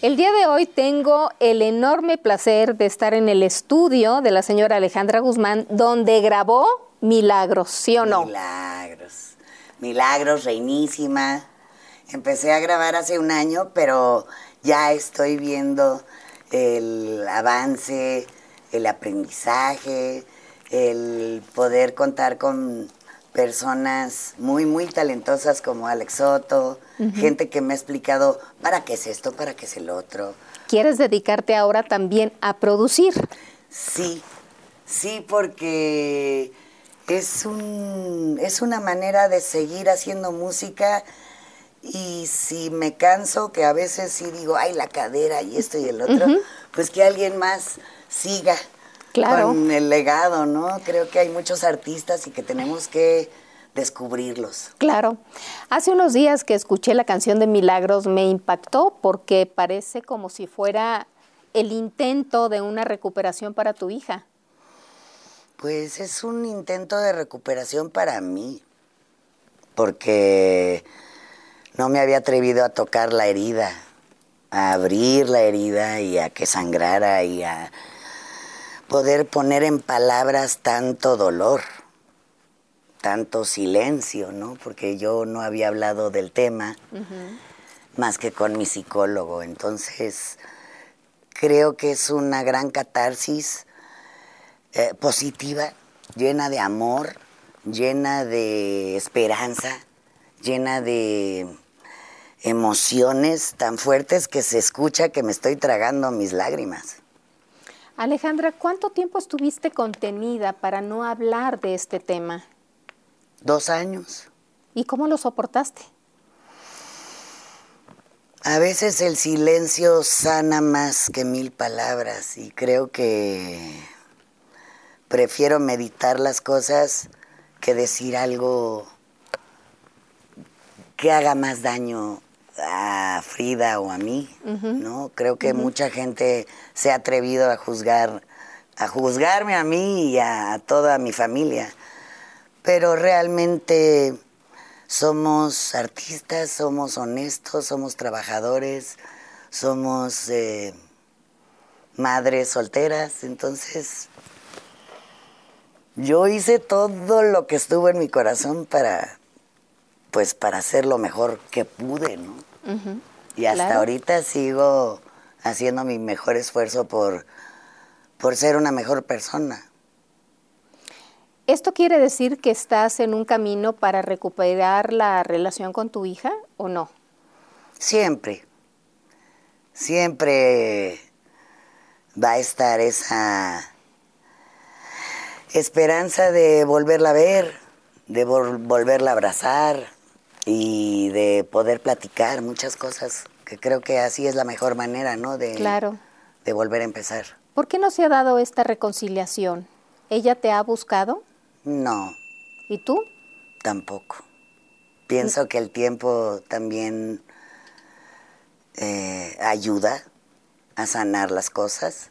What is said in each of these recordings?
El día de hoy tengo el enorme placer de estar en el estudio de la señora Alejandra Guzmán, donde grabó Milagros, ¿sí o no? Milagros. Milagros, reinísima. Empecé a grabar hace un año, pero ya estoy viendo el avance, el aprendizaje, el poder contar con personas muy, muy talentosas como Alex Soto, gente que me ha explicado para qué es esto, para qué es el otro. ¿Quieres dedicarte ahora también a producir? Sí, sí, porque es, un, es una manera de seguir haciendo música y si me canso, que a veces sí digo, ay, la cadera y esto y el otro, pues que alguien más siga con el legado, ¿no? Creo que hay muchos artistas y que tenemos que descubrirlos. Claro. Hace unos días que escuché la canción de Milagros me impactó porque parece como si fuera el intento de una recuperación para tu hija. Pues es un intento de recuperación para mí, porque no me había atrevido a tocar la herida, a abrir la herida y a que sangrara y a poder poner en palabras tanto dolor, tanto silencio, ¿no? Porque yo no había hablado del tema más que con mi psicólogo. Entonces, creo que es una gran catarsis eh, positiva, llena de amor, llena de esperanza, llena de emociones tan fuertes que se escucha que me estoy tragando mis lágrimas. Alejandra, ¿cuánto tiempo estuviste contenida para no hablar de este tema? Dos años. ¿Y cómo lo soportaste? A veces el silencio sana más que mil palabras y creo que prefiero meditar las cosas que decir algo que haga más daño a Frida o a mí, ¿no? Creo que mucha gente se ha atrevido a juzgar, a juzgarme a mí y a, toda mi familia, pero realmente somos artistas, somos honestos, somos trabajadores, somos eh, madres solteras, entonces yo hice todo lo que estuvo en mi corazón para, pues, para hacer lo mejor que pude, ¿no? Y hasta ahorita sigo haciendo mi mejor esfuerzo por, por ser una mejor persona. ¿Esto quiere decir que estás en un camino para recuperar la relación con tu hija o no? Siempre. Siempre va a estar esa esperanza de volverla a ver, de volverla a abrazar y de poder platicar muchas cosas, que creo que así es la mejor manera, ¿no? De, claro. de volver a empezar. ¿Por qué no se ha dado esta reconciliación? ¿Ella te ha buscado? No. ¿Y tú? Tampoco. Pienso que el tiempo también eh, ayuda a sanar las cosas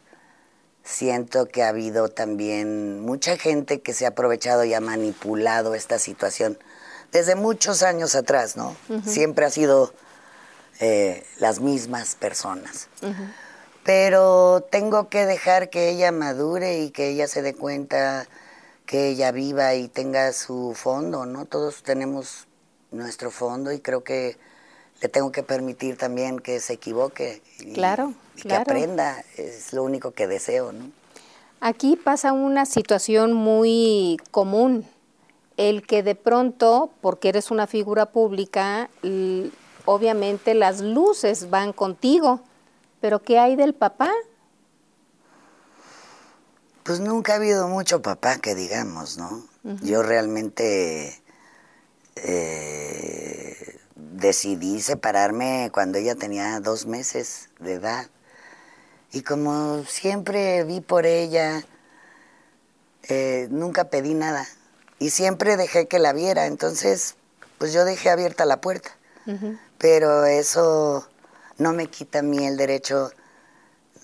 siento que ha habido también mucha gente que se ha aprovechado y ha manipulado esta situación desde muchos años atrás, ¿no? Siempre ha sido eh, las mismas personas. Pero tengo que dejar que ella madure y que ella se dé cuenta que ella viva y tenga su fondo, ¿no? Todos tenemos nuestro fondo y creo que le tengo que permitir también que se equivoque. claro que aprenda, es lo único que deseo, ¿no? Aquí pasa una situación muy común, el que de pronto, porque eres una figura pública, obviamente las luces van contigo, pero ¿qué hay del papá? Pues nunca ha habido mucho papá, que digamos, ¿no? Yo realmente eh, decidí separarme cuando ella tenía dos meses de edad. Y como siempre vi por ella, eh, nunca pedí nada. Y siempre dejé que la viera. Entonces, pues yo dejé abierta la puerta. Pero eso no me quita a mí el derecho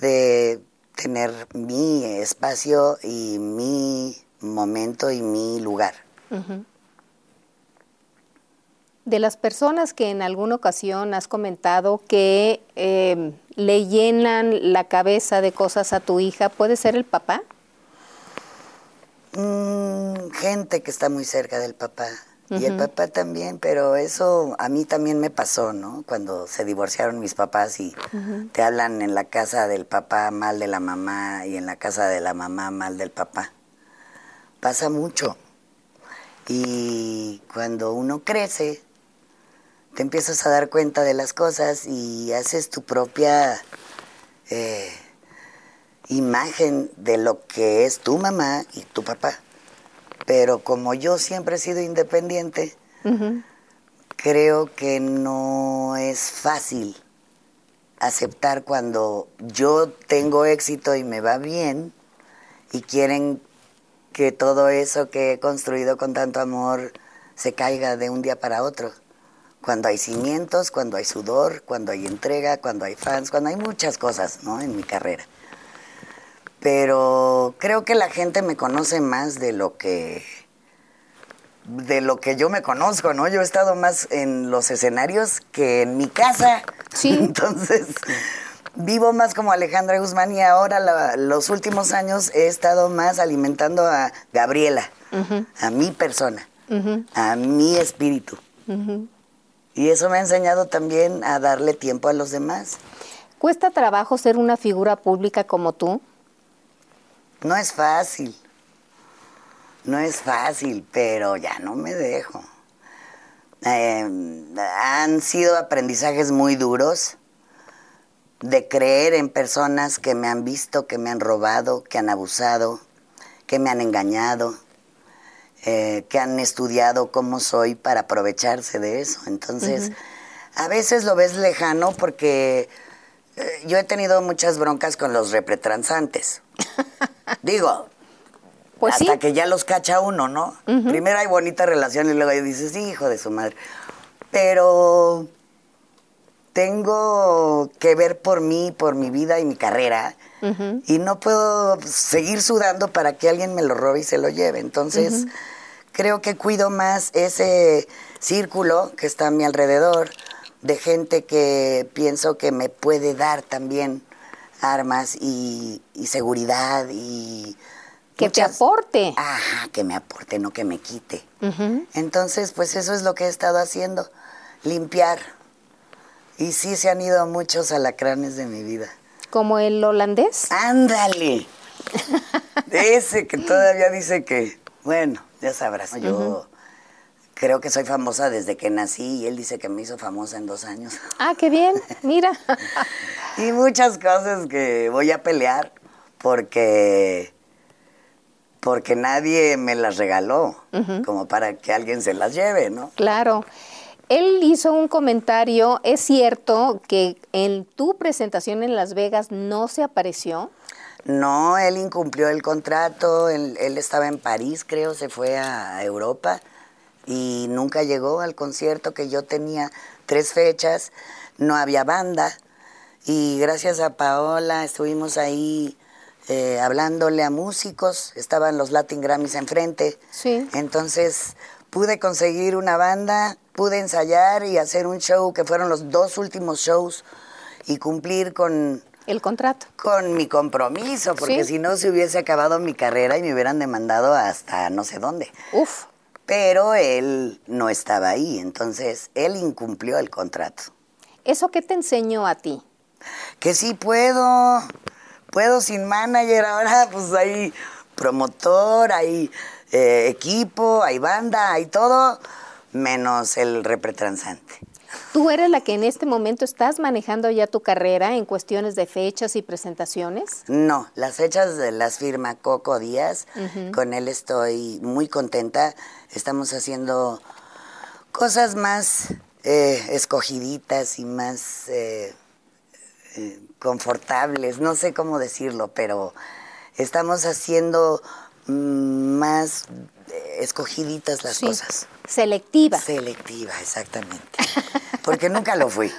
de tener mi espacio y mi momento y mi lugar. De las personas que en alguna ocasión has comentado que eh, le llenan la cabeza de cosas a tu hija, ¿puede ser el papá? Mm, gente que está muy cerca del papá. Y el papá también, pero eso a mí también me pasó, ¿no? Cuando se divorciaron mis papás y te hablan en la casa del papá mal de la mamá y en la casa de la mamá mal del papá. Pasa mucho. Y cuando uno crece, te empiezas a dar cuenta de las cosas y haces tu propia eh, imagen de lo que es tu mamá y tu papá. Pero como yo siempre he sido independiente, creo que no es fácil aceptar cuando yo tengo éxito y me va bien y quieren que todo eso que he construido con tanto amor se caiga de un día para otro. Cuando hay cimientos, cuando hay sudor, cuando hay entrega, cuando hay fans, cuando hay muchas cosas, ¿no? En mi carrera pero creo que la gente me conoce más de lo que de lo que yo me conozco, ¿no? Yo he estado más en los escenarios que en mi casa. Sí. Entonces, vivo más como Alejandra Guzmán y ahora los últimos años he estado más alimentando a Gabriela, a mi persona, a mi espíritu. Y eso me ha enseñado también a darle tiempo a los demás. ¿Cuesta trabajo ser una figura pública como tú? No es fácil. No es fácil, pero ya no me dejo. Em, han sido aprendizajes muy duros de creer en personas que me han visto, que me han robado, que han abusado, que me han engañado, eh, que han estudiado cómo soy para aprovecharse de eso. Entonces, a veces lo ves lejano porque eh, yo he tenido muchas broncas con los repretransantes. Digo, pues hasta que ya los cacha uno, ¿no? Primero hay bonita relación y luego dices, hijo de su madre. Pero tengo que ver por mí, por mi vida y mi carrera. Y no puedo seguir sudando para que alguien me lo robe y se lo lleve. Entonces, creo que cuido más ese círculo que está a mi alrededor de gente que pienso que me puede dar también armas y, seguridad y... Que te aporte. Ajá, que me aporte, no que me quite. Entonces, pues eso es lo que he estado haciendo, limpiar. Y sí se han ido muchos alacranes de mi vida. ¿Como el holandés? Ándale. Ese que todavía dice que, bueno, ya sabrás, yo creo que soy famosa desde que nací y él dice que me hizo famosa en dos años. Ah, qué bien, mira. y muchas cosas que voy a pelear porque porque nadie me las regaló, como para que alguien se las lleve, ¿no? Claro. Él hizo un comentario, ¿es cierto que en tu presentación en Las Vegas no se apareció? No, él incumplió el contrato, él, él estaba en París, creo, se fue a Europa y nunca llegó al concierto que yo tenía tres fechas, no había banda y gracias a Paola estuvimos ahí eh, hablándole a músicos, estaban los Latin Grammys enfrente, sí. entonces pude conseguir una banda, pude ensayar y hacer un show que fueron los dos últimos shows y cumplir con el contrato. Con mi compromiso, porque si no se hubiese acabado mi carrera y me hubieran demandado hasta no sé dónde. Uf pero él no estaba ahí, entonces él incumplió el contrato. ¿Eso qué te enseñó a ti? Que sí puedo, puedo sin manager, ahora pues hay promotor, hay eh, equipo, hay banda, hay todo, menos el repretransante. ¿Tú eres la que en este momento estás manejando ya tu carrera en cuestiones de fechas y presentaciones? No, las fechas las firma Coco Díaz. Con él estoy muy contenta. Estamos haciendo cosas más eh, escogiditas y más eh, eh, confortables. No sé cómo decirlo, pero estamos haciendo mm, más escogiditas las cosas. Selectiva. Selectiva, exactamente. Porque nunca lo fui.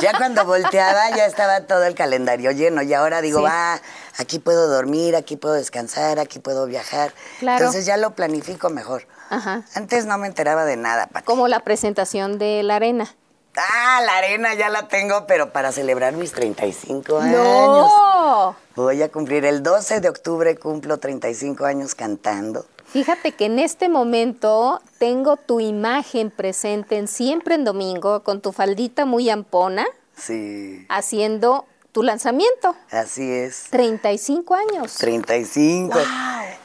Ya cuando volteaba ya estaba todo el calendario lleno y ahora digo, Sí. va, aquí puedo dormir, aquí puedo descansar, aquí puedo viajar. Claro. Entonces ya lo planifico mejor. Ajá. Antes no me enteraba de nada, Pati. Como la presentación de la arena. Ah, la arena ya la tengo, pero para celebrar mis 35 años. ¡No! Voy a cumplir el 12 de octubre, cumplo 35 años cantando. Fíjate que en este momento tengo tu imagen presente en Siempre en Domingo con tu faldita muy ampona Sí, haciendo tu lanzamiento. así es. 35 años. 35. Wow.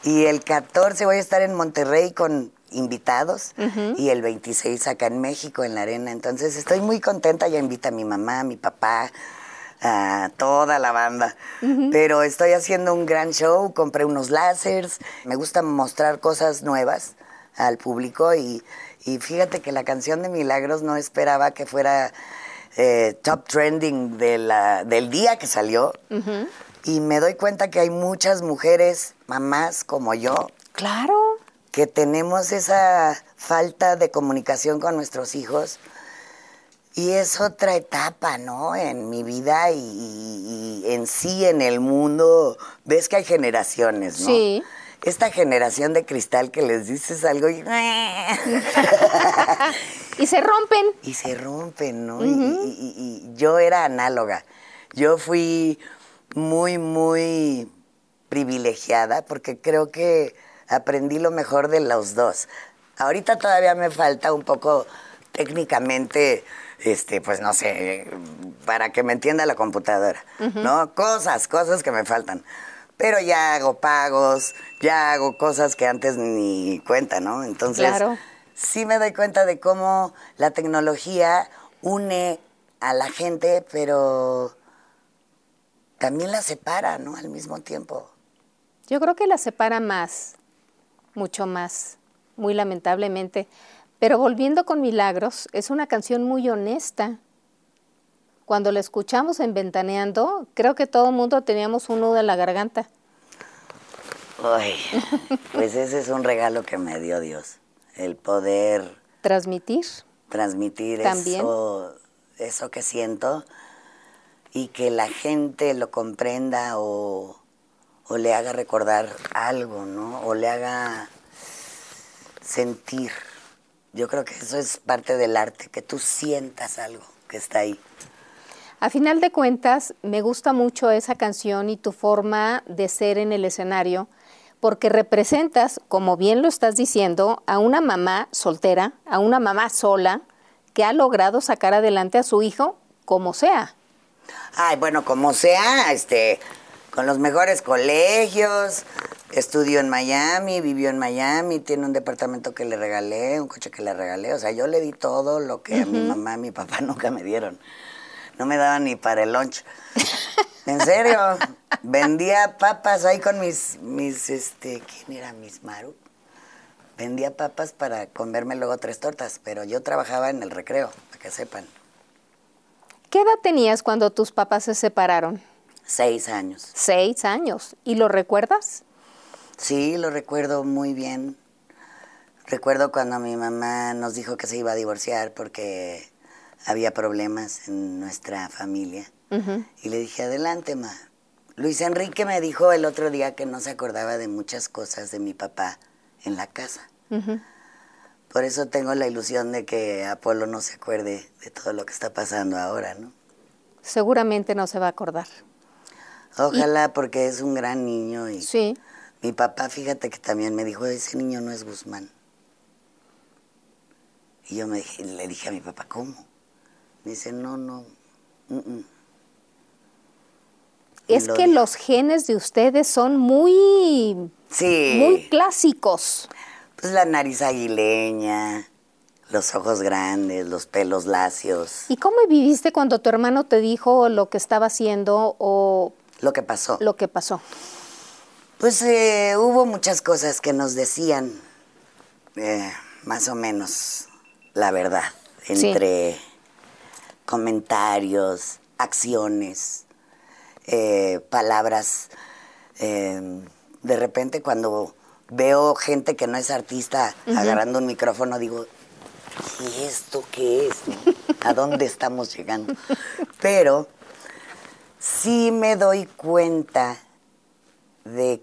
Y el 14 voy a estar en Monterrey con invitados y el 26 acá en México en la arena. Entonces estoy muy contenta, ya invita a mi mamá, a mi papá, a toda la banda. Pero estoy haciendo un gran show, compré unos láseres, me gusta mostrar cosas nuevas al público y, y fíjate que la canción de Milagros no esperaba que fuera eh, top trending de la, del día que salió. Y me doy cuenta que hay muchas mujeres, mamás como yo, Claro. que tenemos esa falta de comunicación con nuestros hijos. Y es otra etapa, ¿no? En mi vida y, y- y en sí, en el mundo. Ves que hay generaciones, ¿no? Sí. Esta generación de cristal que les dices algo y... Y se rompen. y se rompen, ¿no? Y- y yo era análoga. Yo fui muy, muy privilegiada porque creo que aprendí lo mejor de los dos. Ahorita todavía me falta un poco técnicamente, este, pues no sé, para que me entienda la computadora, ¿no? Cosas, cosas que me faltan. Pero ya hago pagos, ya hago cosas que antes ni cuenta, ¿no? Entonces, Claro. sí me doy cuenta de cómo la tecnología une a la gente, pero también la separa, ¿no? Al mismo tiempo. Yo creo que la separa más, mucho más, muy lamentablemente. Pero volviendo con Milagros, es una canción muy honesta. Cuando la escuchamos en Ventaneando, creo que todo el mundo teníamos un nudo en la garganta. Ay, pues ese es un regalo que me dio Dios, el poder Transmitir. transmitir También. eso, eso que siento y que la gente lo comprenda o, o le haga recordar algo, ¿no? O le haga sentir. Yo creo que eso es parte del arte, que tú sientas algo que está ahí. A final de cuentas, me gusta mucho esa canción y tu forma de ser en el escenario, porque representas, como bien lo estás diciendo, a una mamá soltera, a una mamá sola, que ha logrado sacar adelante a su hijo como sea. Ay, bueno, como sea, este, con los mejores colegios, estudió en Miami, vivió en Miami, tiene un departamento que le regalé, un coche que le regalé, o sea, yo le di todo lo que a mi mamá y mi papá nunca me dieron. No me daban ni para el lunch. En serio, vendía papas ahí con mis, mis, este, ¿quién era? Mis Maru. Vendía papas para comerme luego tres tortas, pero yo trabajaba en el recreo, para que sepan. ¿Qué edad tenías cuando tus papás se separaron? Seis años. Seis años. ¿Y lo recuerdas? Sí, lo recuerdo muy bien. Recuerdo cuando mi mamá nos dijo que se iba a divorciar porque había problemas en nuestra familia. Y le dije, adelante, ma. Luis Enrique me dijo el otro día que no se acordaba de muchas cosas de mi papá en la casa. Por eso tengo la ilusión de que Apolo no se acuerde de todo lo que está pasando ahora, ¿no? Seguramente no se va a acordar. Ojalá, porque es un gran niño y Sí. Mi papá, fíjate que también me dijo, ese niño no es Guzmán. Y yo me dije- le dije a mi papá, ¿cómo? Me dice, no, no. mm, mm". Y Es lo que dijo. los genes de ustedes son muy, Sí. muy clásicos. Pues la nariz aguileña, los ojos grandes, los pelos lacios. ¿Y cómo viviste cuando tu hermano te dijo lo que estaba haciendo o Lo que pasó. lo que pasó? Pues eh, hubo muchas cosas que nos decían, eh, más o menos, la verdad, Sí. entre comentarios, acciones, eh, palabras. eh, de repente cuando veo gente que no es artista agarrando un micrófono, digo, ¿y esto qué es? ¿A dónde estamos llegando? Pero sí me doy cuenta de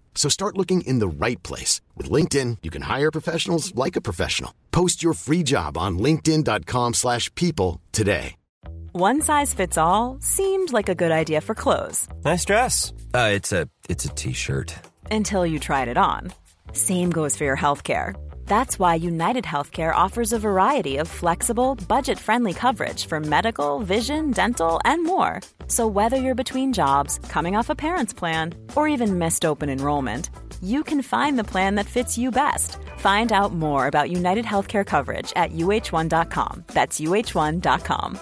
So start looking in the right place. With LinkedIn, you can hire professionals like a professional. Post your free job on linkedin.com slash people today. One size fits all seemed like a good idea for clothes Nice dress. Uh, it's a it's a t-shirt. until you tried it on. Same goes for your healthcare. That's why United Healthcare offers a variety of flexible, budget friendly coverage for medical, vision, dental, and more. So, whether you're between jobs, coming off a parent's plan, or even missed open enrollment, you can find the plan that fits you best. Find out more about United Healthcare coverage at uh1.com. That's uh1.com.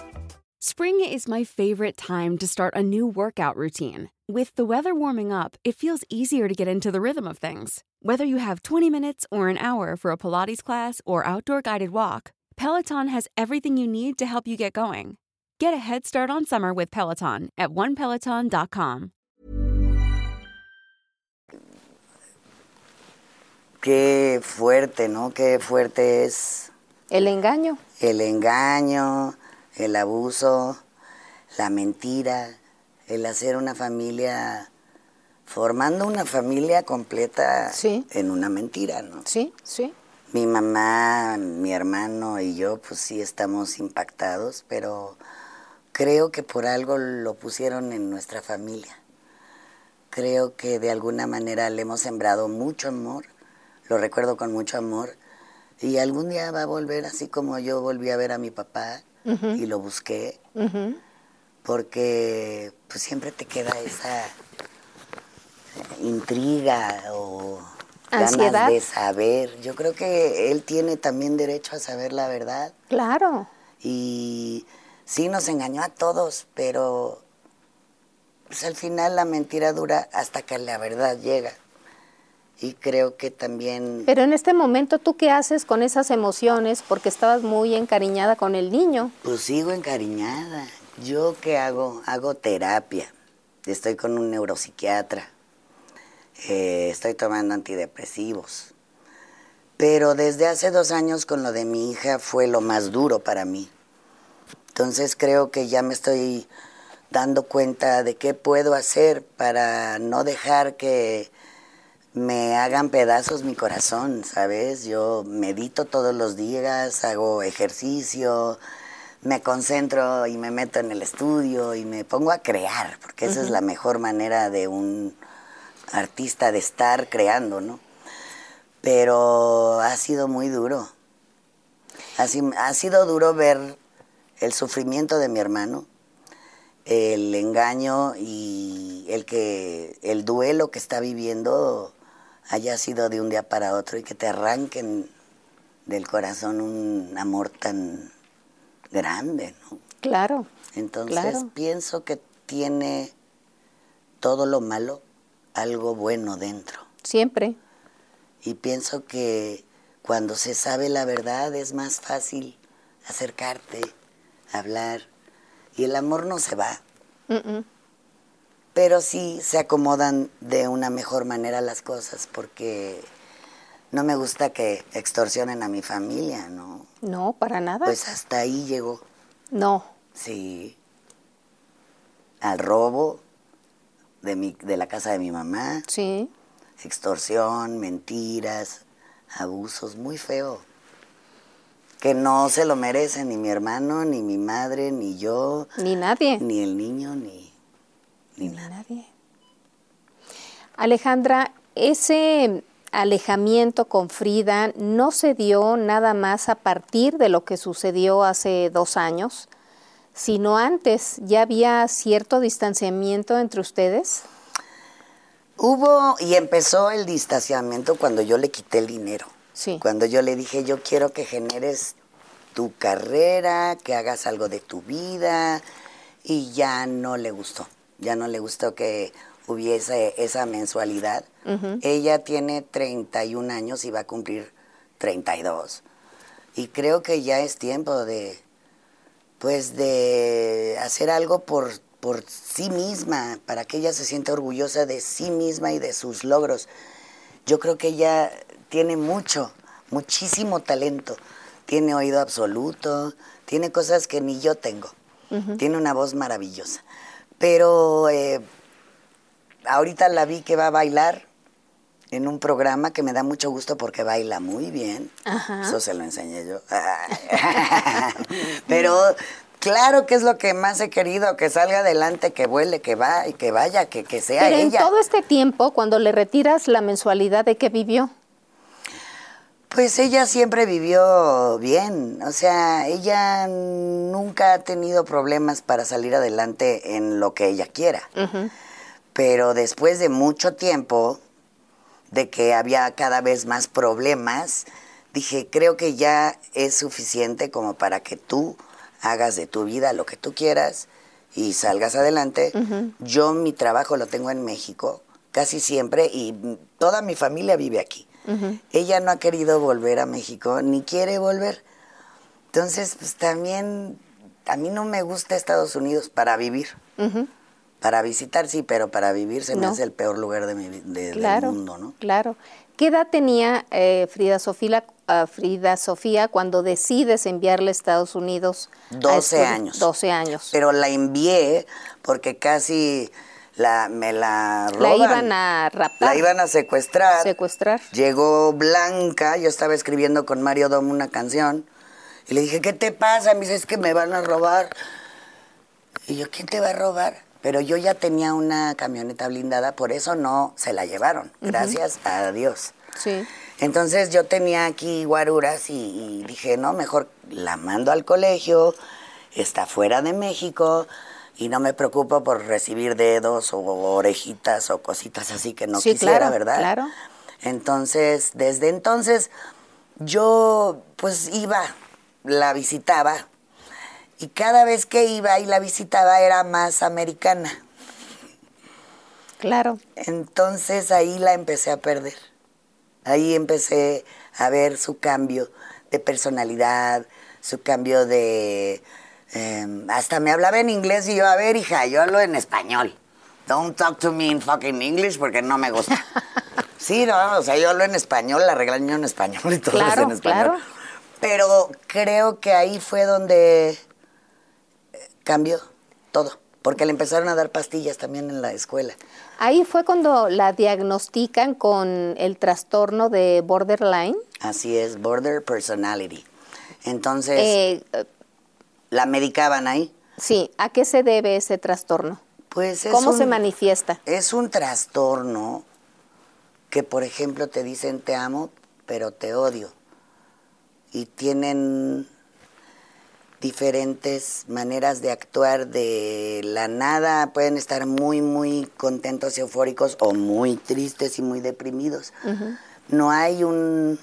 Spring is my favorite time to start a new workout routine. With the weather warming up, it feels easier to get into the rhythm of things. Whether you have 20 minutes or an hour for a Pilates class or outdoor guided walk, Peloton has everything you need to help you get going. Get a head start on summer with Peloton at onepeloton.com. qué fuerte, ¿no? Qué fuerte es El engaño. el engaño, el abuso, la mentira, el hacer una familia, formando una familia completa Sí. en una mentira, ¿no? Sí, sí. Mi mamá, mi hermano y yo, pues sí estamos impactados, pero creo que por algo lo pusieron en nuestra familia. Creo que de alguna manera le hemos sembrado mucho amor, lo recuerdo con mucho amor, y algún día va a volver así como yo volví a ver a mi papá y lo busqué, porque pues siempre te queda esa intriga o Ansiedad. ganas de saber. Yo creo que él tiene también derecho a saber la verdad Claro. y sí nos engañó a todos, pero pues, al final la mentira dura hasta que la verdad llega. Y creo que también Pero en este momento, ¿tú qué haces con esas emociones? Porque estabas muy encariñada con el niño. pues sigo encariñada. ¿Yo qué hago? Hago terapia. Estoy con un neuropsiquiatra. Eh, estoy tomando antidepresivos. Pero desde hace dos años con lo de mi hija fue lo más duro para mí. Entonces creo que ya me estoy dando cuenta de qué puedo hacer para no dejar que me hagan pedazos mi corazón, ¿sabes? Yo medito todos los días, hago ejercicio, me concentro y me meto en el estudio y me pongo a crear, porque esa es la mejor manera de un artista de estar creando, ¿no? Pero ha sido muy duro. Ha, ha sido duro ver el sufrimiento de mi hermano, el engaño y el que el duelo que está viviendo haya sido de un día para otro y que te arranquen del corazón un amor tan grande, ¿no? Claro. Entonces Claro. pienso que tiene todo lo malo algo bueno dentro. Siempre. Y pienso que cuando se sabe la verdad es más fácil acercarte, hablar. Y el amor no se va. Pero sí se acomodan de una mejor manera las cosas porque no me gusta que extorsionen a mi familia, ¿no? No, para nada. Pues hasta ahí llegó. no. Sí. Al robo de, mi, de la casa de mi mamá, Sí. extorsión, mentiras, abusos, muy feo. Que no se lo merecen ni mi hermano, ni mi madre, ni yo, Ni nadie. ni el niño, ni, ni Ni nada. nadie. Alejandra, ese alejamiento con Frida no se dio nada más a partir de lo que sucedió hace dos años, sino antes. ¿Ya había cierto distanciamiento entre ustedes? Hubo y empezó el distanciamiento cuando yo le quité el dinero. Sí. Cuando yo le dije, yo quiero que generes tu carrera, que hagas algo de tu vida, y ya no le gustó, ya no le gustó que hubiese esa mensualidad. Ella tiene 31 años y va a cumplir 32. Y creo que ya es tiempo de, pues, de hacer algo por, por sí misma, para que ella se sienta orgullosa de sí misma y de sus logros. Yo creo que ella tiene mucho, muchísimo talento. Tiene oído absoluto, tiene cosas que ni yo tengo. Tiene una voz maravillosa. Pero eh, ahorita la vi que va a bailar en un programa que me da mucho gusto porque baila muy bien. Eso se lo enseñé yo. Pero claro que es lo que más he querido, que salga adelante, que vuele, que va y que vaya, que, que sea Pero ella. en todo este tiempo, cuando le retiras la mensualidad, ¿de qué vivió? Pues ella siempre vivió bien, o sea, ella nunca ha tenido problemas para salir adelante en lo que ella quiera. Pero después de mucho tiempo, de que había cada vez más problemas, dije, creo que ya es suficiente como para que tú hagas de tu vida lo que tú quieras y salgas adelante. Yo mi trabajo lo tengo en México, casi siempre, y toda mi familia vive aquí. Ella no ha querido volver a México, ni quiere volver. Entonces, pues también, a mí no me gusta Estados Unidos para vivir. Para visitar sí, pero para vivir se me hace el peor lugar de mi, de- Claro, del mundo, ¿no? claro. ¿Qué edad tenía eh, Frida, Sofía, ah, Frida Sofía cuando decides enviarle a Estados Unidos? a 12 estudiar? años. 12 años. Pero la envié porque casi la, me la roban. La iban a raptar. La iban a secuestrar. Secuestrar. Llegó Blanca, yo estaba escribiendo con Mario Dom una canción. Y le dije, ¿qué te pasa? Me dice, es que me van a robar. Y yo, ¿quién te va a robar? Pero yo ya tenía una camioneta blindada, por eso no se la llevaron. Gracias a Dios. Sí. Entonces yo tenía aquí guaruras y, y dije, no, mejor la mando al colegio, está fuera de México y no me preocupo por recibir dedos o orejitas o cositas así que no Sí, quisiera, claro, ¿verdad? claro. Entonces, desde entonces yo pues iba, la visitaba y cada vez que iba y la visitaba era más americana. Claro. Entonces ahí la empecé a perder. Ahí empecé a ver su cambio de personalidad, su cambio de... eh, hasta me hablaba en inglés y yo, a ver, hija, yo hablo en español. Don't talk to me in fucking English porque no me gusta. sí, no, o sea, yo hablo en español, la regaño en español y todo es Claro, en español. claro. Pero creo que ahí fue donde cambió todo. Porque le empezaron a dar pastillas también en la escuela. Ahí fue cuando la diagnostican con el trastorno de borderline. Así es, border personality. Entonces, Eh, la medicaban ahí. sí, ¿a qué se debe ese trastorno? Pues es ¿Cómo un- se manifiesta? Es un trastorno que, por ejemplo, te dicen te amo, pero te odio. Y tienen diferentes maneras de actuar de la nada. Pueden estar muy, muy contentos y eufóricos o muy tristes y muy deprimidos. No hay un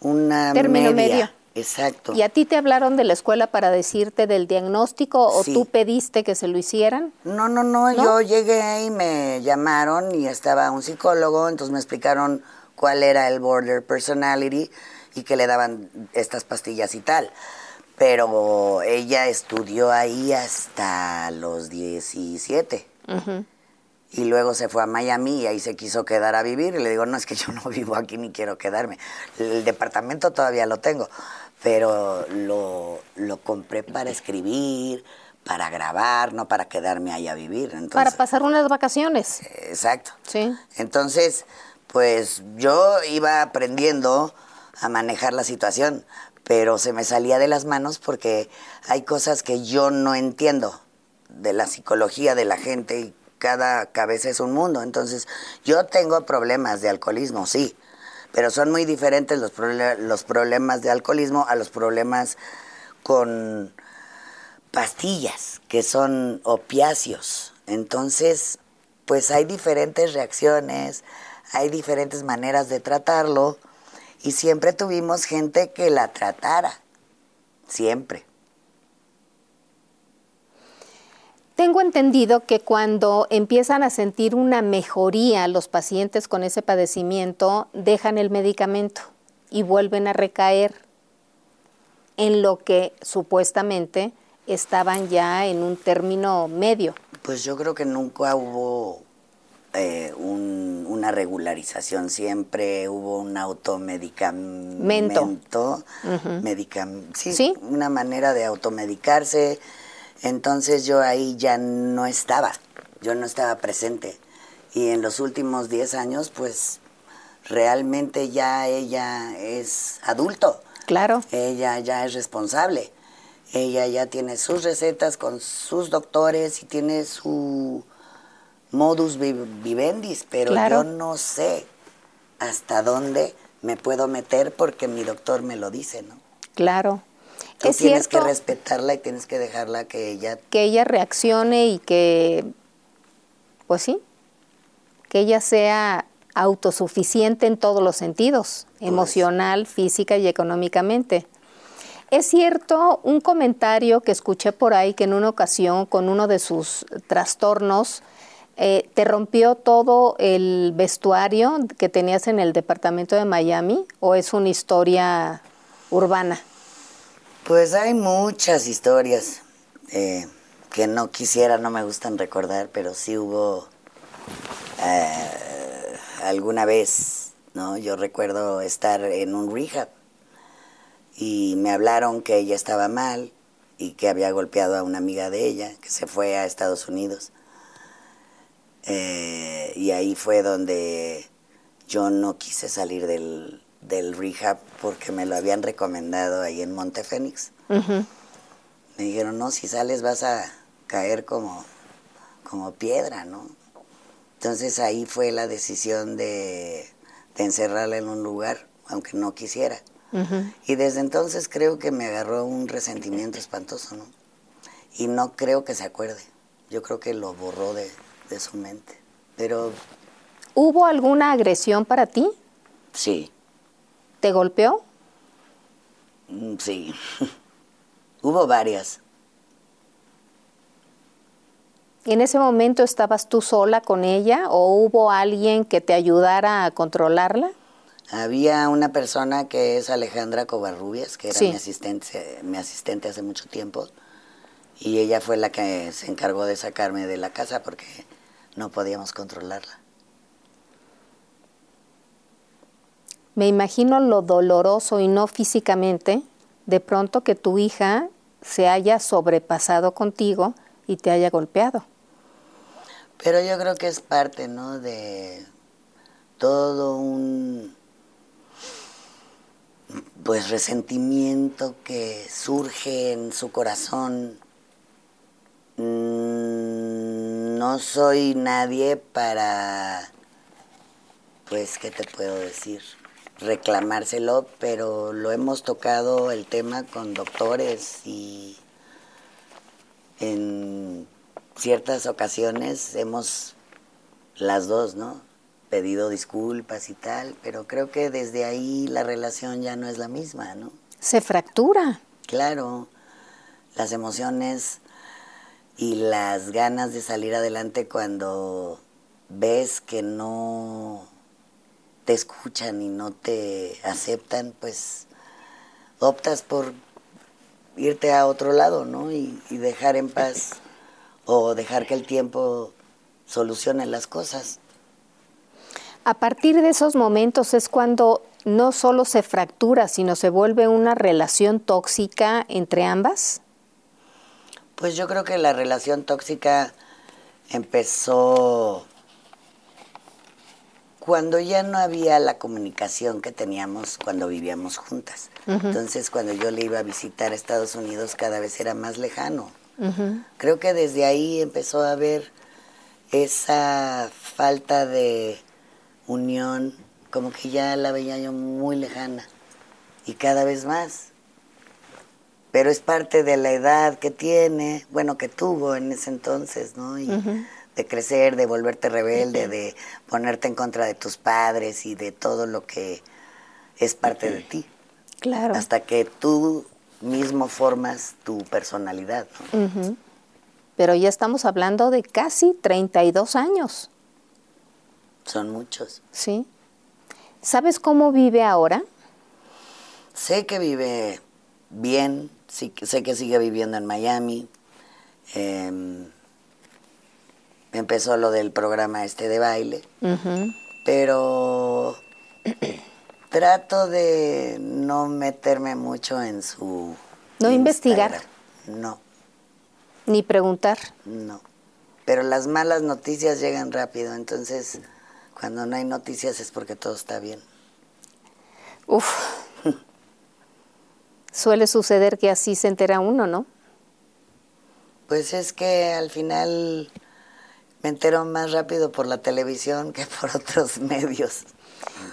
una Término media. medio. Exacto. ¿Y a ti te hablaron de la escuela para decirte del diagnóstico o Sí. tú pediste que se lo hicieran? No, no, no, ¿No? yo llegué y me llamaron y estaba un psicólogo, entonces me explicaron cuál era el border personality y que le daban estas pastillas y tal. Pero ella estudió ahí hasta los 17. Y luego se fue a Miami y ahí se quiso quedar a vivir. Y le digo, no, es que yo no vivo aquí ni quiero quedarme. El departamento todavía lo tengo, pero lo, lo compré para escribir, para grabar, no para quedarme ahí a vivir. Entonces, para pasar unas vacaciones. Exacto. Sí. Entonces, pues yo iba aprendiendo a manejar la situación, pero se me salía de las manos porque hay cosas que yo no entiendo de la psicología de la gente y cada cabeza es un mundo. Entonces, yo tengo problemas de alcoholismo, sí, pero son muy diferentes los, los problemas de alcoholismo a los problemas con pastillas, que son opiáceos. Entonces, pues hay diferentes reacciones, hay diferentes maneras de tratarlo y siempre tuvimos gente que la tratara, siempre. Tengo entendido que cuando empiezan a sentir una mejoría los pacientes con ese padecimiento, dejan el medicamento y vuelven a recaer en lo que supuestamente estaban ya en un término medio. Pues yo creo que nunca hubo eh, una regularización, siempre hubo un automedicamento, sí, una manera de automedicarse entonces yo ahí ya no estaba, yo no estaba presente. Y en los últimos 10 años, pues realmente ya ella es adulto. Claro. Ella ya es responsable. Ella ya tiene sus recetas con sus doctores y tiene su modus vivendis, pero yo no sé hasta dónde me puedo meter porque mi doctor me lo dice, ¿no? Claro. Tú tienes que respetarla y tienes que dejarla que ella... Que ella reaccione y que, pues sí, que ella sea autosuficiente en todos los sentidos, pues. emocional, física y económicamente. Es cierto un comentario que escuché por ahí que en una ocasión con uno de sus trastornos eh, te rompió todo el vestuario que tenías en el departamento de Miami o es una historia urbana? Pues hay muchas historias eh, que no quisiera, no me gustan recordar, pero sí hubo eh, alguna vez, ¿no? Yo recuerdo estar en un rehab y me hablaron que ella estaba mal y que había golpeado a una amiga de ella que se fue a Estados Unidos. Eh, y ahí fue donde yo no quise salir del, del rehab porque me lo habían recomendado ahí en Monte Fénix. Me dijeron, no, si sales vas a caer como, como piedra, ¿no? Entonces ahí fue la decisión de, encerrarla en un lugar, aunque no quisiera. Y desde entonces creo que me agarró un resentimiento espantoso, ¿no? Y no creo que se acuerde. Yo creo que lo borró de, de su mente. Pero... ¿Hubo alguna agresión para ti? Sí. ¿Te golpeó? Mm, sí, hubo varias. ¿En ese momento estabas tú sola con ella o hubo alguien que te ayudara a controlarla? Había una persona que es Alejandra Covarrubias, que era mi, asistente, mi asistente hace mucho tiempo, y ella fue la que se encargó de sacarme de la casa porque no podíamos controlarla. Me imagino lo doloroso y no físicamente, de pronto que tu hija se haya sobrepasado contigo y te haya golpeado. Pero yo creo que es parte, ¿no? De todo un pues resentimiento que surge en su corazón. Mm, no soy nadie para, pues, ¿qué te puedo decir? reclamárselo, pero lo hemos tocado el tema con doctores y en ciertas ocasiones hemos las dos, ¿no? Pedido disculpas y tal, pero creo que desde ahí la relación ya no es la misma, ¿no? Se fractura. Claro, las emociones y las ganas de salir adelante cuando ves que no te escuchan y no te aceptan, pues optas por irte a otro lado, ¿no? Y, dejar en paz o dejar que el tiempo solucione las cosas. A partir de esos momentos es cuando no solo se fractura, sino se vuelve una relación tóxica entre ambas. Pues yo creo que la relación tóxica empezó cuando ya no había la comunicación que teníamos cuando vivíamos juntas. Entonces, cuando yo le iba a visitar a Estados Unidos, cada vez era más lejano. Creo que desde ahí empezó a haber esa falta de unión, como que ya la veía yo muy lejana y cada vez más. Pero es parte de la edad que tiene, bueno, que tuvo en ese entonces, ¿no? Y, de crecer, de volverte rebelde, de ponerte en contra de tus padres y de todo lo que es parte de ti. Claro. Hasta que tú mismo formas tu personalidad. pero ya estamos hablando de casi 32 años. Son muchos. Sí. ¿Sabes cómo vive ahora? Sé que vive bien, sí, sé que sigue viviendo en Miami. Em, empezó lo del programa este de baile, pero trato de no meterme mucho en su... No investigar. No, Ni preguntar. no. Pero las malas noticias llegan rápido, entonces cuando no hay noticias es porque todo está bien. Uf. Suele suceder que así se entera uno, ¿no? Pues es que al final me entero más rápido por la televisión que por otros medios.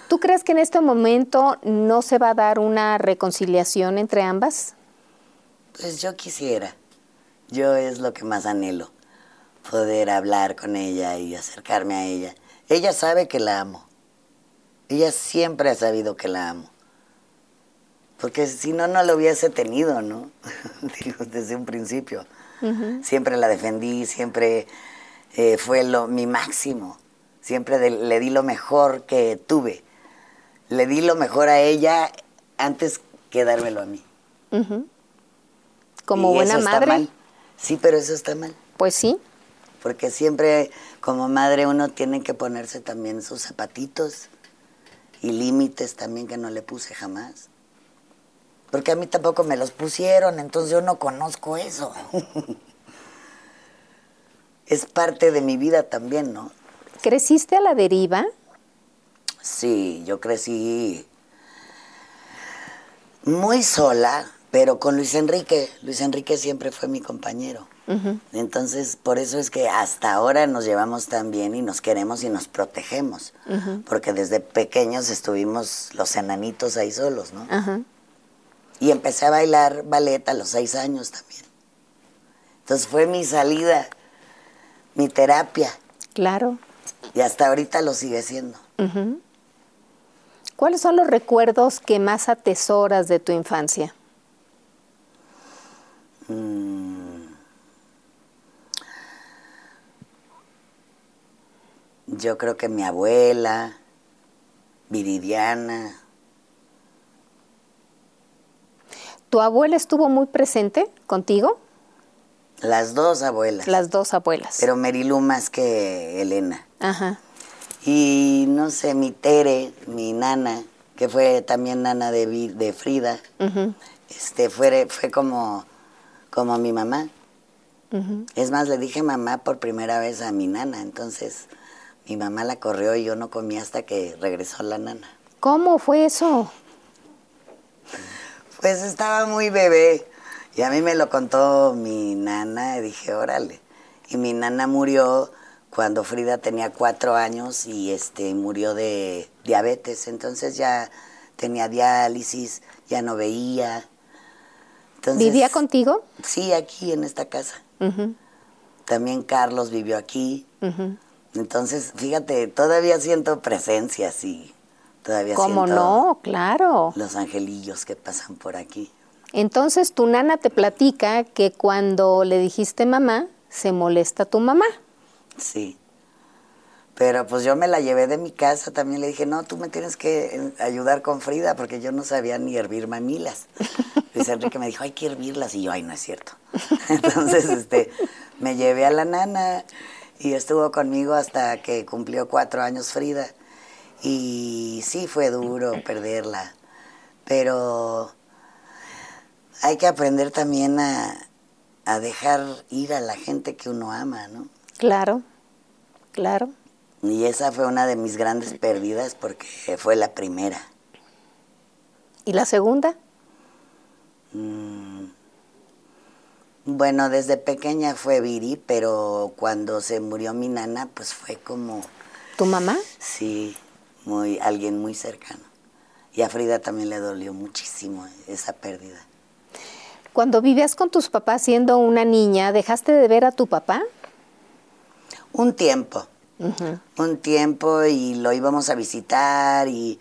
¿Tú crees que en este momento no se va a dar una reconciliación entre ambas? Pues yo quisiera, yo es lo que más anhelo, poder hablar con ella y acercarme a ella. Ella sabe que la amo, ella siempre ha sabido que la amo, porque si no, no lo hubiese tenido, ¿no? Digo, desde un principio. Siempre la defendí, siempre eh, fue lo, mi máximo, siempre de- le di lo mejor que tuve, le di lo mejor a ella antes que dármelo a mí. Como Y buena eso está madre. mal. Sí, pero eso está mal. Pues sí. Porque siempre como madre uno tiene que ponerse también sus zapatitos y límites también que no le puse jamás. Porque a mí tampoco me los pusieron, entonces yo no conozco eso. es parte de mi vida también, ¿no? ¿Creciste a la deriva? Sí, yo crecí muy sola, pero con Luis Enrique. Luis Enrique siempre fue mi compañero. Entonces, por eso es que hasta ahora nos llevamos tan bien y nos queremos y nos protegemos. Porque desde pequeños estuvimos los enanitos ahí solos, ¿no? Ajá. Y empecé a bailar ballet a los seis años también. Entonces fue mi salida, mi terapia. Claro. Y hasta ahorita lo sigue siendo. ¿Cuáles son los recuerdos que más atesoras de tu infancia? Yo creo que mi abuela, Viridiana, ¿Tu abuela estuvo muy presente contigo? las dos abuelas. Las dos abuelas. Pero Merilu más que Elena. Ajá. Y no sé, mi Tere, mi nana, que fue también nana de, Frida, este, fue, fue como, como mi mamá. Es más, le dije mamá por primera vez a mi nana, entonces mi mamá la corrió y yo no comí hasta que regresó la nana. ¿Cómo fue eso? Pues estaba muy bebé y a mí me lo contó mi nana y dije, órale. Y mi nana murió cuando Frida tenía cuatro años y este murió de diabetes, entonces ya tenía diálisis, ya no veía. Entonces, ¿Vivía contigo? Sí, aquí en esta casa. También Carlos vivió aquí. Entonces, fíjate, todavía siento presencia, sí. Todavía ¿Cómo no? Claro. los angelillos que pasan por aquí. Entonces tu nana te platica que cuando le dijiste mamá, se molesta tu mamá. Sí. Pero pues yo me la llevé de mi casa, también le dije, no, tú me tienes que eh, ayudar con Frida, porque yo no sabía ni hervir mamilas. Luis Enrique me dijo, hay que hervirlas, y yo, ay, no es cierto. Entonces, este, me llevé a la nana y estuvo conmigo hasta que cumplió cuatro años Frida. Y sí fue duro perderla, pero hay que aprender también a, a dejar ir a la gente que uno ama, ¿no? Claro, claro. Y esa fue una de mis grandes pérdidas porque fue la primera. ¿Y la segunda? Bueno, desde pequeña fue Viri, pero cuando se murió mi nana, pues fue como, ¿Tu mamá? sí, muy, alguien muy cercano. Y a Frida también le dolió muchísimo esa pérdida. Cuando vivías con tus papás siendo una niña, ¿dejaste de ver a tu papá? Un tiempo, un tiempo y lo íbamos a visitar y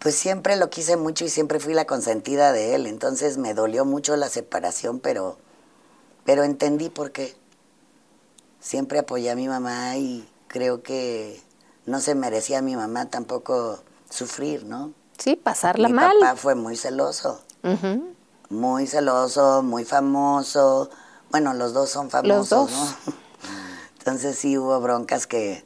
pues siempre lo quise mucho y siempre fui la consentida de él. Entonces me dolió mucho la separación, pero, pero entendí por qué. siempre apoyé a mi mamá y creo que no se merecía a mi mamá tampoco sufrir, ¿no? Sí, pasarla mi mal. papá fue muy celoso, muy celoso, muy famoso. Bueno, los dos son famosos, dos. ¿no? Entonces sí hubo broncas que,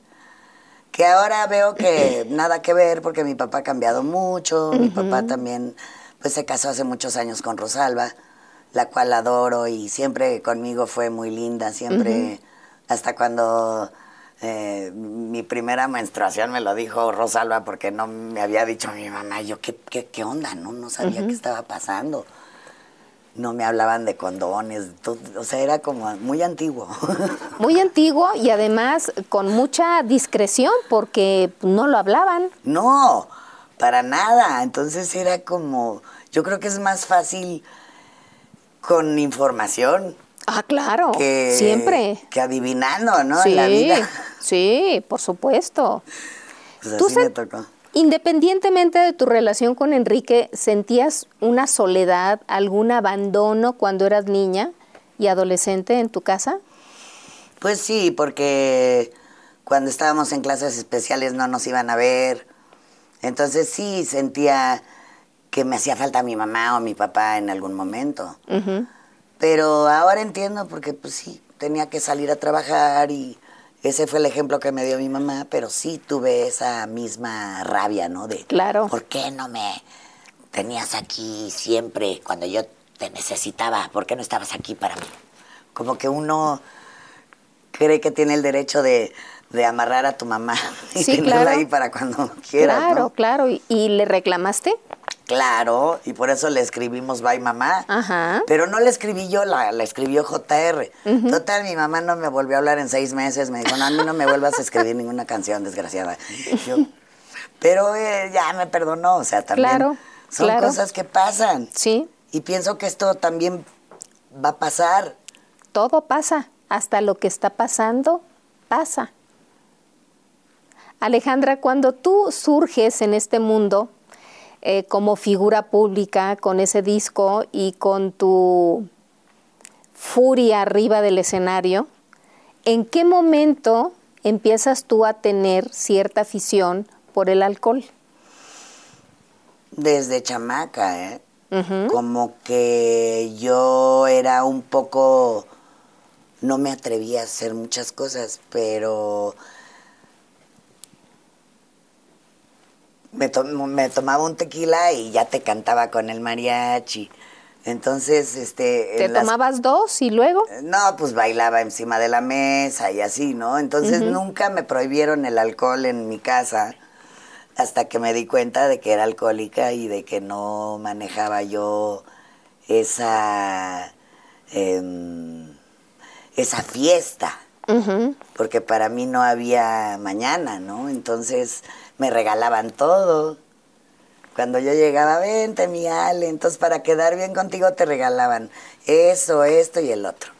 que ahora veo que nada que ver porque mi papá ha cambiado mucho. Mi papá también, pues se casó hace muchos años con Rosalba, la cual adoro y siempre conmigo fue muy linda, siempre, hasta cuando eh, mi primera menstruación me lo dijo Rosalba porque no me había dicho mi mamá, yo qué, qué, qué onda, no, no sabía qué estaba pasando. No me hablaban de condones, todo- o sea, era como muy antiguo. Muy antiguo y además con mucha discreción porque no lo hablaban. No, para nada. Entonces era como, yo creo que es más fácil con información Ah, claro, que, siempre. que adivinando, ¿no? sí, En la vida. Sí, por supuesto. Pues Tú así se- me tocó. Independientemente de tu relación con Enrique, ¿sentías una soledad, algún abandono cuando eras niña y adolescente en tu casa? Pues sí, porque cuando estábamos en clases especiales no nos iban a ver. Entonces sí sentía que me hacía falta mi mamá o mi papá en algún momento. Pero ahora entiendo porque pues sí, tenía que salir a trabajar y ese fue el ejemplo que me dio mi mamá, pero sí tuve esa misma rabia, ¿no? De, Claro. ¿por qué no me tenías aquí siempre cuando yo te necesitaba? ¿Por qué no estabas aquí para mí? Como que uno cree que tiene el derecho de, de amarrar a tu mamá y Sí, tenerla claro. ahí para cuando quieras, claro, ¿no? claro. ¿Y, y le reclamaste? Claro, y por eso le escribimos Bye Mamá. Ajá. Pero no la escribí yo, la, la escribió JR. Total, mi mamá no me volvió a hablar en seis meses. Me dijo, no, a mí no me vuelvas a escribir ninguna canción, desgraciada. Yo, pero eh, ya me perdonó, o sea, también Claro, son claro. cosas que pasan. Sí, Y pienso que esto también va a pasar. todo pasa. Hasta lo que está pasando, pasa. Alejandra, cuando tú surges en este mundo eh, como figura pública con ese disco y con tu furia arriba del escenario, ¿en qué momento empiezas tú a tener cierta afición por el alcohol? Desde chamaca, ¿eh? Como que yo era un poco... No me atrevía a hacer muchas cosas, pero... Me, to- me tomaba un tequila y ya te cantaba con el mariachi. Entonces, este... ¿Te en las- tomabas dos y luego? no, pues bailaba encima de la mesa y así, ¿no? Entonces nunca me prohibieron el alcohol en mi casa hasta que me di cuenta de que era alcohólica y de que no manejaba yo esa em, esa fiesta porque para mí no había mañana, ¿no? Entonces me regalaban todo. Cuando yo llegaba, vente mi Ale, entonces para quedar bien contigo te regalaban eso, esto y el otro.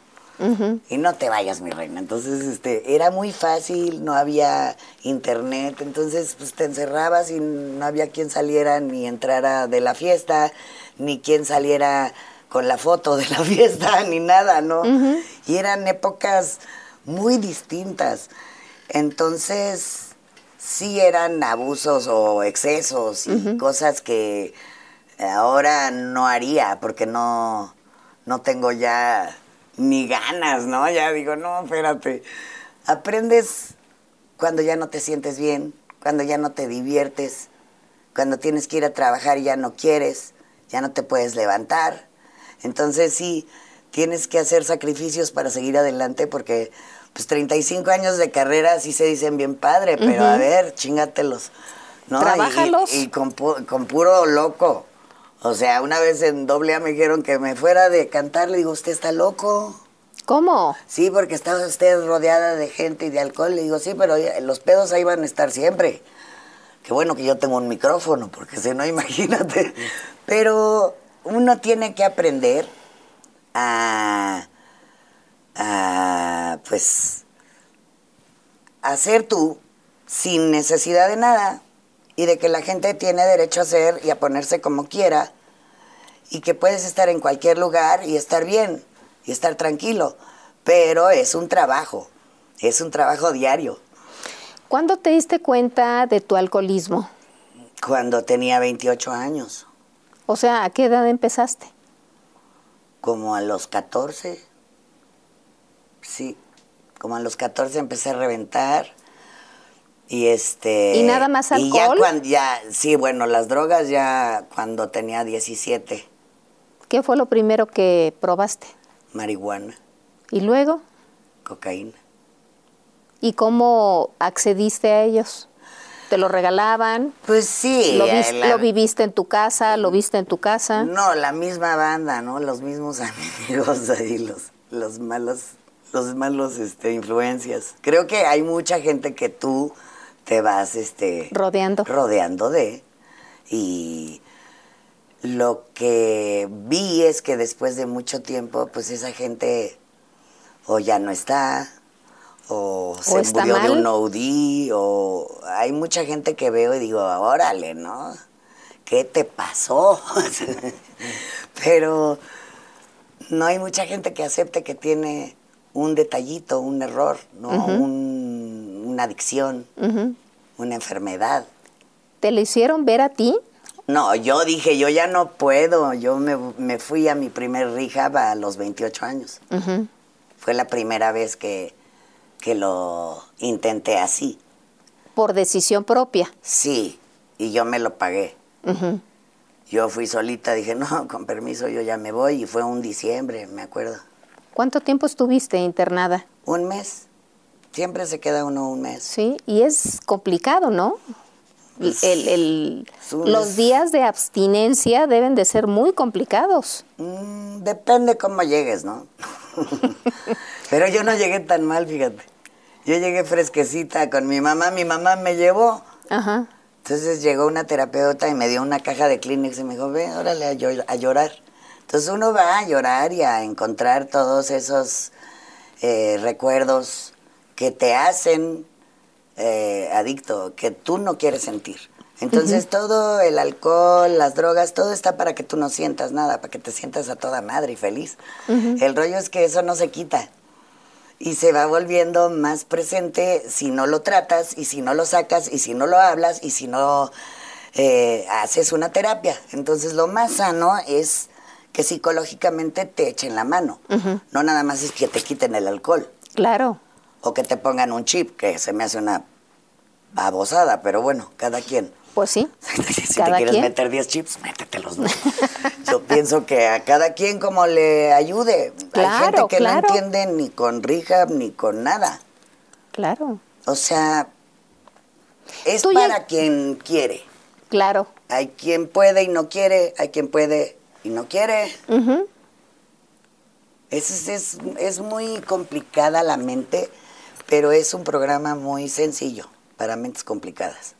Y no te vayas, mi reina. Entonces, este, era muy fácil, no había internet, entonces pues te encerrabas y no había quien saliera ni entrara de la fiesta, ni quien saliera con la foto de la fiesta, ni nada, ¿no? Y eran épocas muy distintas. Entonces, sí eran abusos o excesos y cosas que ahora no haría porque no, no tengo ya ni ganas, ¿no? Ya digo, no, espérate. Aprendes cuando ya no te sientes bien, cuando ya no te diviertes, cuando tienes que ir a trabajar y ya no quieres, ya no te puedes levantar. Entonces sí, tienes que hacer sacrificios para seguir adelante porque pues 35 años de carrera sí se dicen bien padre, pero a ver, chingatelos. ¿no? Y- y- Trabájalos. Y, con, pu- con puro loco. O sea, una vez en doble A me dijeron que me fuera de cantar, le digo, usted está loco. ¿Cómo? Sí, porque estaba usted rodeada de gente y de alcohol. Le digo, sí, pero los pedos ahí van a estar siempre. Qué bueno que yo tengo un micrófono, porque si no, imagínate. Pero uno tiene que aprender a, a pues, a ser tú sin necesidad de nada y de que la gente tiene derecho a ser y a ponerse como quiera y que puedes estar en cualquier lugar y estar bien y estar tranquilo, pero es un trabajo. Es un trabajo diario. ¿Cuándo te diste cuenta de tu alcoholismo? Cuando tenía 28 años, O sea, ¿a qué edad empezaste? como a los 14. Sí, como a los 14 empecé a reventar. Y este. ¿Y nada más Y ya alcohol? cuando ya, sí, bueno, las drogas ya cuando tenía 17, ¿Qué fue lo primero que probaste? marihuana, ¿Y luego? cocaína. ¿Y cómo accediste a ellos? ¿Te lo regalaban? Pues sí. ¿Lo, eh, la- lo viviste en tu casa? ¿Lo viste en tu casa? No, la misma banda, ¿no? Los mismos amigos ahí, los, los malos, los malos este, influencias. Creo que hay mucha gente que tú te vas este Rodeando. rodeando de. Y lo que vi es que después de mucho tiempo, pues esa gente o ya no está, o se está murió de un OD, o hay mucha gente que veo y digo, órale, ¿no? ¿Qué te pasó? Pero no hay mucha gente que acepte que tiene un detallito, un error, ¿no? Un- una adicción, una enfermedad. ¿Te lo hicieron ver a ti? No, yo dije, yo ya no puedo. Yo me, me fui a mi primer rehab a los 28 años. Fue la primera vez que, que lo intenté así. Por decisión propia. Sí, y yo me lo pagué. Yo fui solita, dije, no, con permiso, yo ya me voy. Y fue un diciembre, me acuerdo. ¿Cuánto tiempo estuviste internada? Un mes. Siempre se queda uno un mes. Sí, y es complicado, ¿no? El- los días de abstinencia deben de ser muy complicados. Mm, depende cómo llegues, ¿no? Pero yo no llegué tan mal, fíjate. Yo llegué fresquecita con mi mamá. Mi mamá me llevó. Ajá. Entonces llegó una terapeuta y me dio una caja de Kleenex y me dijo, ve, órale a llorar. Entonces uno va a llorar y a encontrar todos esos eh, recuerdos que te hacen eh, adicto, que tú no quieres sentir. Entonces todo el alcohol, las drogas, todo está para que tú no sientas nada, para que te sientas a toda madre y feliz. El rollo es que eso no se quita y se va volviendo más presente si no lo tratas y si no lo sacas y si no lo hablas y si no eh, haces una terapia. Entonces lo más sano es que psicológicamente te echen la mano. No nada más es que te quiten el alcohol Claro. o que te pongan un chip, que se me hace una babosada, pero bueno, cada quien. Pues sí. si Cada te quieres quien. meter 10 chips, métetelos. ¿no? Yo pienso que a cada quien como le ayude. Hay gente que claro. no entiende ni con rehab ni con nada. Claro. O sea, es ya- para quien quiere. Claro. Hay quien puede y no quiere, hay quien puede y no quiere. Ujú. Es, es, es, es muy complicada la mente, pero es un programa muy sencillo para mentes complicadas.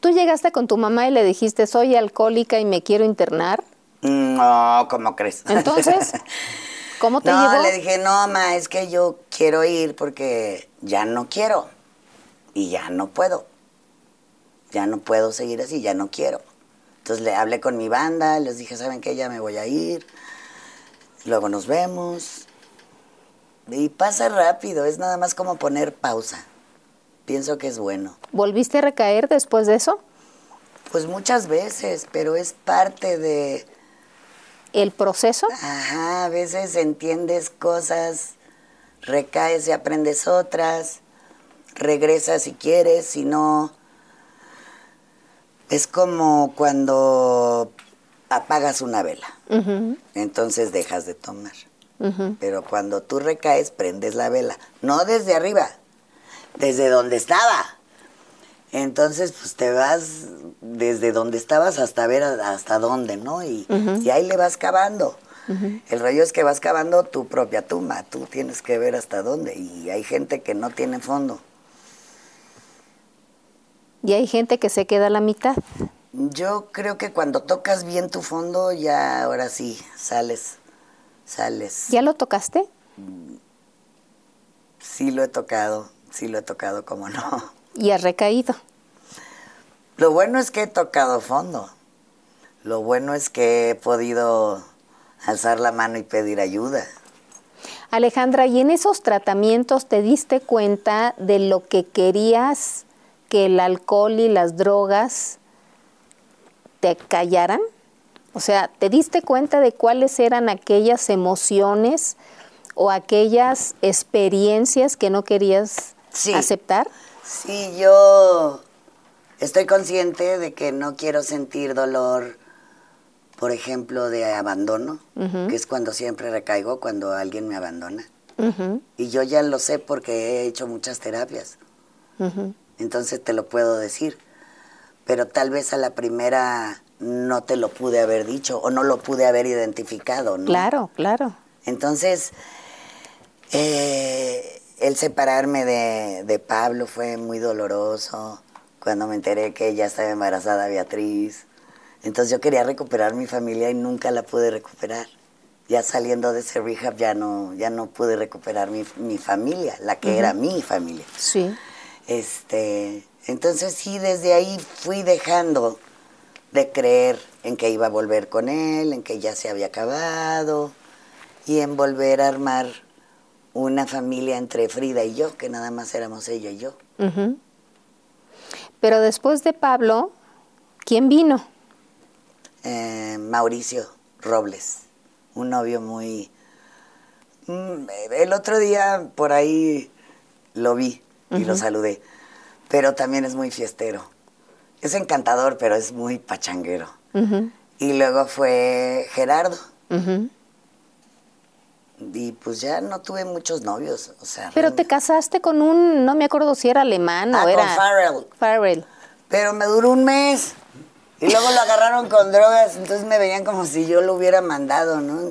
¿Tú llegaste con tu mamá y le dijiste, soy alcohólica y me quiero internar? No, ¿cómo crees? Entonces, ¿cómo te no, llevó? le dije, no, ma, es que yo quiero ir porque ya no quiero. Y ya no puedo. Ya no puedo seguir así, ya no quiero. Entonces le hablé con mi banda, les dije, ¿saben qué? Ya me voy a ir. Luego nos vemos. Y pasa rápido, es nada más como poner pausa. Pienso que es bueno. ¿Volviste a recaer después de eso? Pues muchas veces, pero es parte de... ¿El proceso? Ajá, a veces entiendes cosas, recaes y aprendes otras, regresas si quieres, si no. Es como cuando apagas una vela, entonces dejas de tomar. Pero cuando tú recaes, prendes la vela, no desde arriba, desde donde estaba. Entonces, pues te vas desde donde estabas hasta ver hasta dónde, ¿no? Y, y ahí le vas cavando. El rollo es que vas cavando tu propia tumba, tú tienes que ver hasta dónde. Y hay gente que no tiene fondo. Y hay gente que se queda a la mitad. Yo creo que cuando tocas bien tu fondo, ya ahora sí, sales, sales. ¿Ya lo tocaste? Sí lo he tocado, sí lo he tocado, como no. Y has recaído. Lo bueno es que he tocado fondo. Lo bueno es que he podido alzar la mano y pedir ayuda. Alejandra, ¿y en esos tratamientos te diste cuenta de lo que querías que el alcohol y las drogas te callaran? O sea, ¿te diste cuenta de cuáles eran aquellas emociones o aquellas experiencias que no querías Sí. aceptar? Sí, yo estoy consciente de que no quiero sentir dolor, por ejemplo, de abandono, que es cuando siempre recaigo, cuando alguien me abandona. Y yo ya lo sé porque he hecho muchas terapias. Entonces te lo puedo decir. Pero tal vez a la primera no te lo pude haber dicho o no lo pude haber identificado, ¿no? Claro, claro. Entonces, eh, el separarme de, de Pablo fue muy doloroso. Cuando me enteré que ella estaba embarazada, Beatriz. Entonces yo quería recuperar mi familia y nunca la pude recuperar. Ya saliendo de ese rehab ya no, ya no pude recuperar mi, mi familia, la que era mi familia. Sí. Este, entonces sí, desde ahí fui dejando de creer en que iba a volver con él, en que ya se había acabado y en volver a armar una familia entre Frida y yo, que nada más éramos ella y yo. Pero después de Pablo, ¿quién vino? Eh, Mauricio Robles, un novio muy... Mm, El otro día por ahí lo vi y lo saludé, pero también es muy fiestero. Es encantador, pero es muy pachanguero. Y luego fue Gerardo. ujú. Y pues ya no tuve muchos novios, o sea... Pero te casaste con un, no me acuerdo si era alemán Ah, o con era... Farrell. Farrell. Pero me duró un mes. Y luego lo agarraron con drogas, entonces me veían como si yo lo hubiera mandado, ¿no?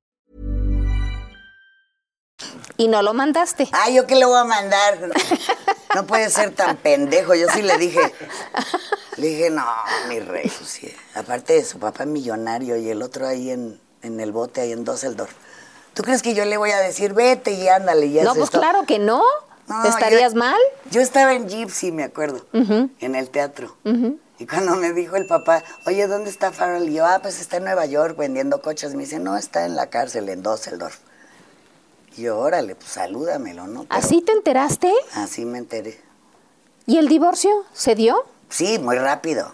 Y no lo mandaste. Ah, ¿yo qué le voy a mandar? No puede ser tan pendejo. Yo sí le dije. Le dije, no, mi rey. pues sí. Aparte de su papá millonario y el otro ahí en, en el bote, ahí en Düsseldorf. ¿Tú crees que yo le voy a decir, vete y ándale? Y no, pues esto? claro que no. No, ¿Estarías yo- mal? Yo estaba en Gypsy, me acuerdo, en el teatro. Y cuando me dijo el papá, oye, ¿dónde está Farrell? Y yo, ah, pues está en Nueva York vendiendo coches. Me dice, no, está en la cárcel en Düsseldorf. Y yo, órale, pues salúdamelo, ¿no? Pero ¿Así te enteraste? Así me enteré. ¿Y el divorcio se dio? Sí, muy rápido.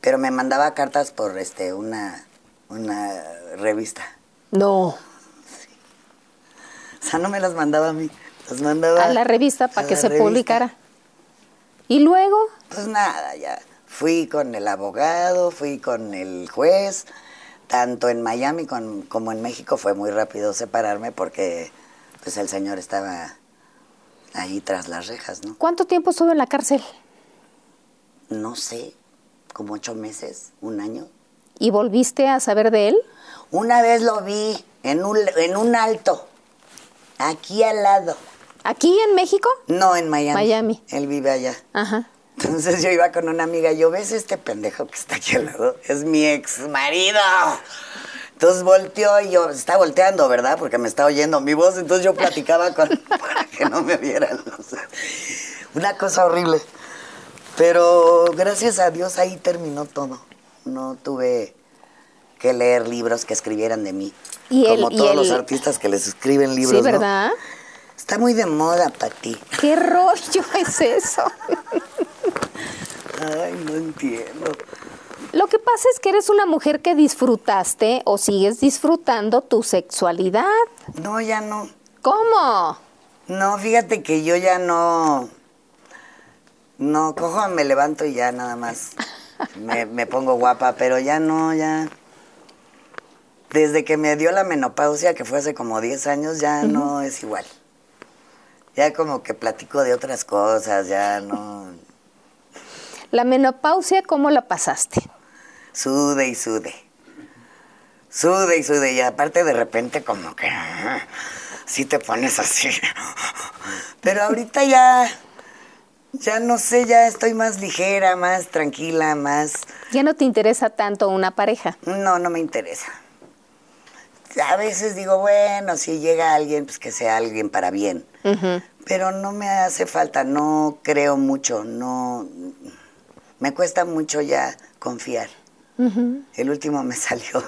Pero me mandaba cartas por este una, una revista. No. O sea, no me las mandaba a mí. Las mandaba A la revista para que se revista. publicara. ¿Y luego? Pues nada, ya. Fui con el abogado, fui con el juez. Tanto en Miami con- como en México fue muy rápido separarme porque pues el señor estaba ahí tras las rejas, ¿no? ¿Cuánto tiempo estuvo en la cárcel? No sé, como ocho meses, un año. ¿Y volviste a saber de él? Una vez lo vi en un, en un alto, aquí al lado. ¿Aquí en México? No, en Miami. Miami. Él vive allá. Ajá. Entonces yo iba con una amiga, yo ves este pendejo que está aquí al lado, es mi ex marido. Entonces volteó y yo, está volteando, ¿verdad? Porque me está oyendo mi voz, entonces yo platicaba con para que no me vieran. una cosa horrible. Pero gracias a Dios ahí terminó todo. No tuve que leer libros que escribieran de mí. Y el- como y todos el- los artistas que les escriben libros. Sí, ¿no? Está muy de moda para ti. ¿Qué rollo es eso? Ay, no entiendo. Lo que pasa es que eres una mujer que disfrutaste o sigues disfrutando tu sexualidad. No, ya no. ¿Cómo? No, fíjate que yo ya no. No, cojo, me levanto y ya nada más. Me, me pongo guapa, pero ya no, ya. Desde que me dio la menopausia, que fue hace como 10 años, ya no es igual. Ya como que platico de otras cosas, ya no. La menopausia, ¿cómo la pasaste? Sude y sude. Sude y sude. Y aparte de repente como que sí te pones así. Pero ahorita ya, ya no sé, ya estoy más ligera, más tranquila, más... ¿Ya no te interesa tanto una pareja? No, no me interesa. A veces digo, bueno, si llega alguien, pues que sea alguien para bien. Pero no me hace falta, no creo mucho, no... Me cuesta mucho ya confiar. El último me salió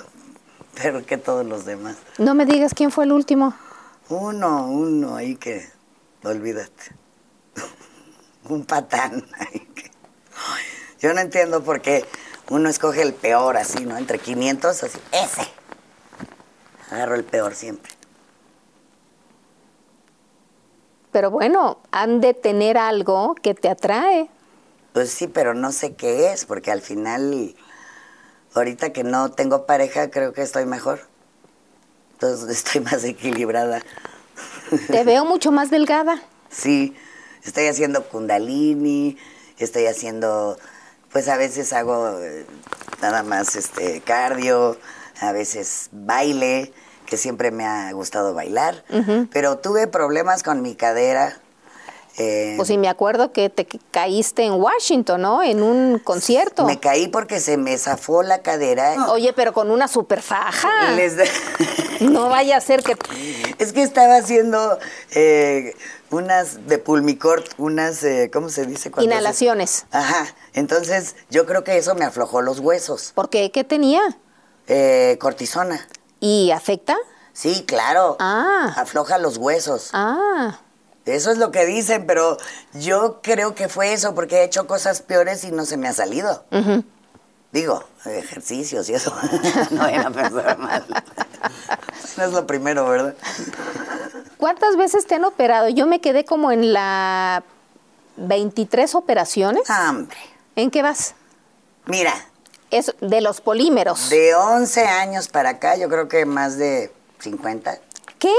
peor que todos los demás. No me digas quién fue el último. Uno, uno ahí que, olvídate. Un patán ahí que... Yo no entiendo por qué uno escoge el peor así, ¿no? Entre 500, así, ese. Agarro el peor siempre. Pero bueno, han de tener algo que te atrae. Pues sí, pero no sé qué es, porque al final, ahorita que no tengo pareja, creo que estoy mejor. Entonces estoy más equilibrada. Te veo mucho más delgada. Sí, estoy haciendo kundalini, estoy haciendo, pues a veces hago eh, nada más este cardio, a veces baile, que siempre me ha gustado bailar, pero tuve problemas con mi cadera. eh, Pues sí, me acuerdo que te caíste en Washington, ¿no? En un concierto. me caí porque se me zafó la cadera. Oye, pero con una super faja. Les da- No vaya a ser que... Es que estaba haciendo eh, unas de pulmicort, unas, eh, ¿cómo se dice? Inhalaciones. Ajá, entonces yo creo que eso me aflojó los huesos. ¿Por qué? ¿Qué tenía? Eh, cortisona. ¿Y afecta? Sí, claro. Ah. Afloja los huesos. Ah, Eso es lo que dicen, pero yo creo que fue eso porque he hecho cosas peores y no se me ha salido. Digo, ejercicios y eso. no vayan a pensar mal. no es lo primero, ¿verdad? ¿cuántas veces te han operado? Yo me quedé como en la 23 operaciones. Hambre. ¿En qué vas? Mira, Es de los polímeros. de 11 años para acá, yo creo que más de 50. ¿Qué?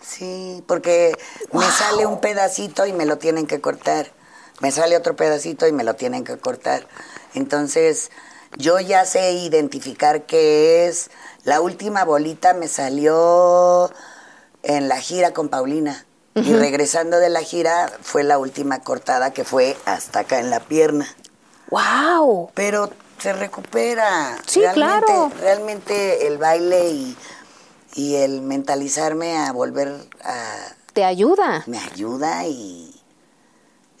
Sí, porque me sale un pedacito y me lo tienen que cortar. Me sale otro pedacito y me lo tienen que cortar. Entonces, yo ya sé identificar qué es. La última bolita me salió en la gira con Paulina. Y regresando de la gira fue la última cortada que fue hasta acá en la pierna. ¡Wow! Pero se recupera. Sí, realmente, claro. Realmente el baile y, y el mentalizarme a volver a... Te ayuda. me ayuda y,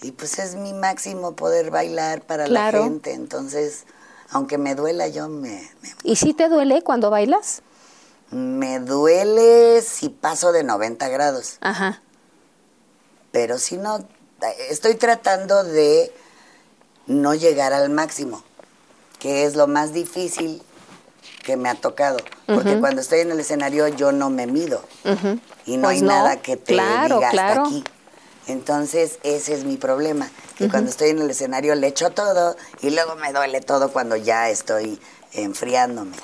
y pues es mi máximo poder bailar para Claro. la gente. Entonces, aunque me duela, yo me, me, ¿Y si te duele cuando bailas? me duele si paso de 90 grados. Ajá. Pero si no, estoy tratando de no llegar al máximo, que es lo más difícil que me ha tocado. Porque cuando estoy en el escenario yo no me mido. Y no Pues hay no, nada que te claro, diga claro. hasta aquí. Entonces, ese es mi problema. Que cuando estoy en el escenario le echo todo y luego me duele todo cuando ya estoy enfriándome.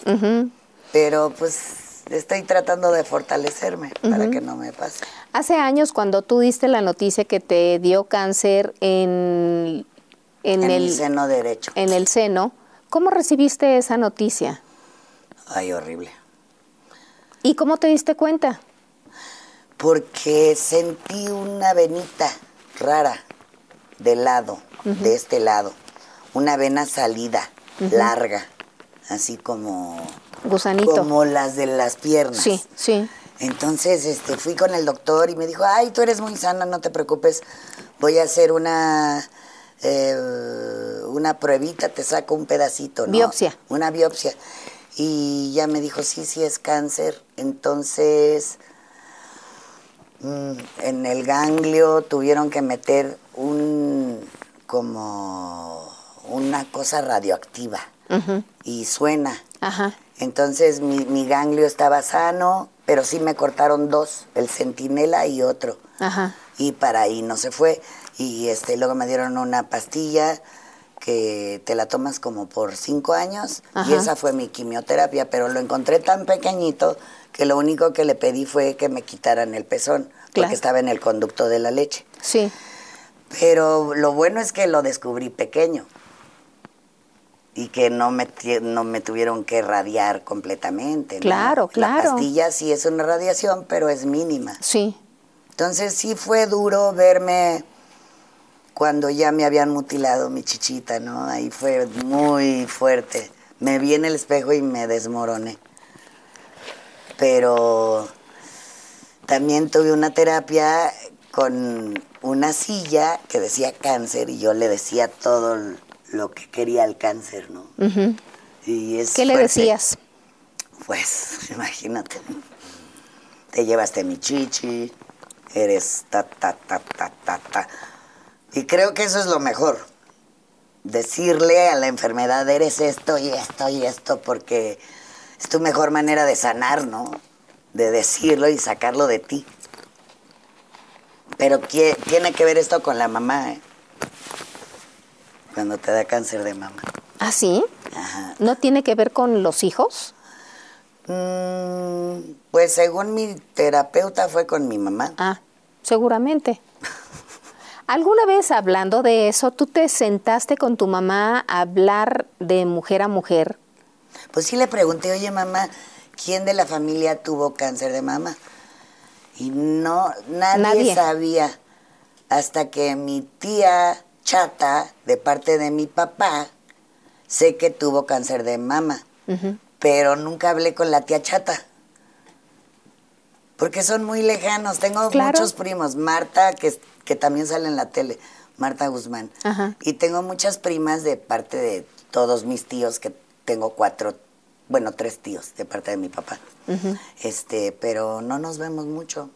Pero pues estoy tratando de fortalecerme para que no me pase. Hace años cuando tú diste la noticia que te dio cáncer en, en, En el, el seno derecho. en el seno, ¿cómo recibiste esa noticia? Ay, horrible. ¿Y cómo te diste cuenta? Porque sentí una venita rara de lado, de este lado. Una vena salida, larga, así como, Gusanito. como las de las piernas. Sí, sí. Entonces este, fui con el doctor y me dijo, ay, tú eres muy sana, no te preocupes, voy a hacer una, eh, una pruebita, te saco un pedacito, ¿no? Biopsia. Una biopsia. Y ya me dijo, sí, sí es cáncer. Entonces, mm, en el ganglio tuvieron que meter un, como, un una cosa radioactiva y suena. Ajá. Entonces mi, mi ganglio estaba sano, pero sí me cortaron dos, el centinela y otro. Ajá. Y para ahí no se fue. Y este, luego me dieron una pastilla que te la tomas como por cinco años y esa fue mi quimioterapia, pero lo encontré tan pequeñito que lo único que le pedí fue que me quitaran el pezón, porque Claro. estaba en el conducto de la leche. Sí. Pero lo bueno es que lo descubrí pequeño y que no me, no me tuvieron que radiar completamente. ¿no? Claro, claro. La pastilla sí es una radiación, pero es mínima. Sí. Entonces sí fue duro verme cuando ya me habían mutilado mi chichita, ¿no? Ahí fue muy fuerte. Me vi en el espejo y me desmoroné. Pero también tuve una terapia con una silla que decía cáncer y yo le decía todo lo que quería el cáncer, ¿no? Ujú. Y es ¿Qué le decías? Pues, imagínate. Te llevaste mi chichi, eres ta, ta, ta, ta, ta, ta. Y creo que eso es lo mejor. Decirle a la enfermedad, eres esto y esto y esto, porque es tu mejor manera de sanar, ¿no? De decirlo y sacarlo de ti. Pero ¿qué- tiene que ver esto con la mamá, ¿eh? Cuando te da cáncer de mama. ¿Ah, sí? Ajá. ¿No tiene que ver con los hijos? Mm, pues según mi terapeuta fue con mi mamá. Ah, seguramente. ¿Alguna vez hablando de eso, tú te sentaste con tu mamá a hablar de mujer a mujer? Pues sí le pregunté, oye mamá, ¿quién de la familia tuvo cáncer de mama? Y no, nadie, Nadie. sabía. Hasta que mi tía chata, de parte de mi papá, sé que tuvo cáncer de mama. Pero nunca hablé con la tía chata. Porque son muy lejanos. Tengo Claro. muchos primos. Marta, que, que también sale en la tele. Marta Guzmán. Ajá. Y tengo muchas primas de parte de todos mis tíos, que tengo cuatro, bueno, tres tíos de parte de mi papá. Este, pero no nos vemos mucho.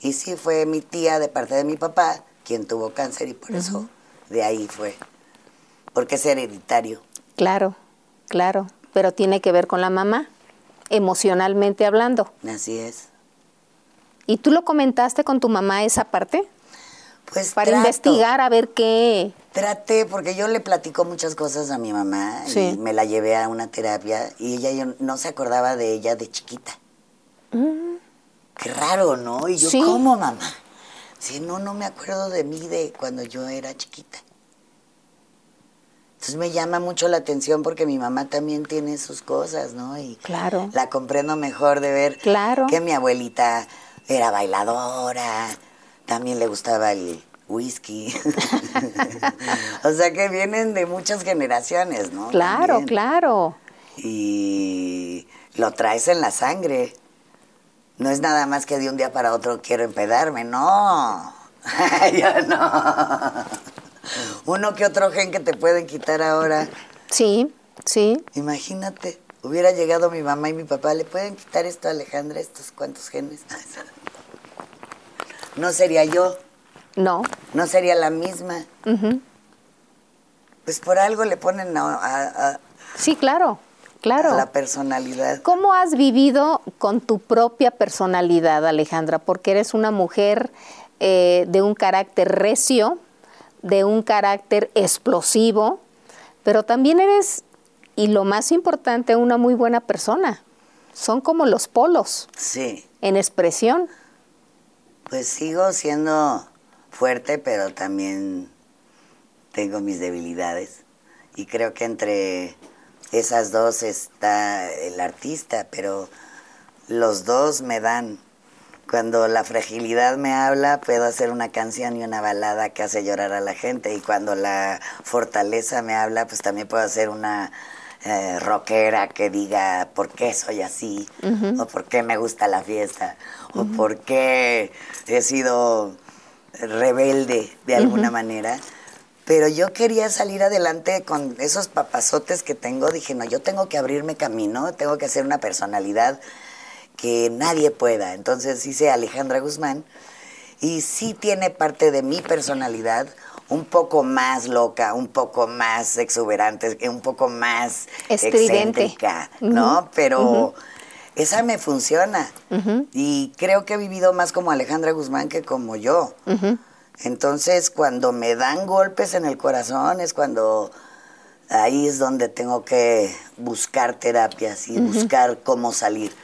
Y sí fue mi tía de parte de mi papá quien tuvo cáncer y por eso de ahí fue. Porque es hereditario. Claro, claro. Pero tiene que ver con la mamá, emocionalmente hablando. Así es. ¿Y tú lo comentaste con tu mamá esa parte? Pues Para trato. investigar a ver qué... Traté, porque yo le platico muchas cosas a mi mamá Sí. y me la llevé a una terapia y ella yo no se acordaba de ella de chiquita. Qué raro, ¿no? Y yo, Mm. Sí. ¿cómo, mamá? Sí, no, no me acuerdo de mí de cuando yo era chiquita. Entonces me llama mucho la atención porque mi mamá también tiene sus cosas, ¿no? Y Claro. la comprendo mejor de ver Claro. que mi abuelita era bailadora, también le gustaba el whisky. o sea que vienen de muchas generaciones, ¿no? Claro, También. claro. Y lo traes en la sangre. No es nada más que de un día para otro quiero empedarme, no. Yo no. Uno que otro gen que te pueden quitar ahora. Sí, sí. Imagínate, hubiera llegado mi mamá y mi papá, ¿le pueden quitar esto a Alejandra, estos cuantos genes? No sería yo, No. no sería la misma. Pues por algo le ponen a, a- a- Sí, claro, claro. a la personalidad. ¿Cómo has vivido con tu propia personalidad, Alejandra? Porque eres una mujer eh, de un carácter recio, de un carácter explosivo, pero también eres, y lo más importante, una muy buena persona. Son como los polos Sí, en expresión. pues sigo siendo fuerte, pero también tengo mis debilidades. Y creo que entre esas dos está el artista, pero los dos me dan. Cuando la fragilidad me habla, puedo hacer una canción y una balada que hace llorar a la gente. Y cuando la fortaleza me habla, pues también puedo hacer una eh, rockera que diga por qué soy así, o por qué me gusta la fiesta, o por qué he sido rebelde de alguna manera. Pero yo quería salir adelante con esos papazotes que tengo. Dije, no, yo tengo que abrirme camino, tengo que hacer una personalidad que nadie pueda. Entonces hice Alejandra Guzmán y sí tiene parte de mi personalidad un poco más loca, un poco más exuberante, un poco más Estridente. excéntrica, ¿no? Pero esa me funciona. Y creo que he vivido más como Alejandra Guzmán que como yo. Entonces, cuando me dan golpes en el corazón es cuando ahí es donde tengo que buscar terapias y buscar cómo salir.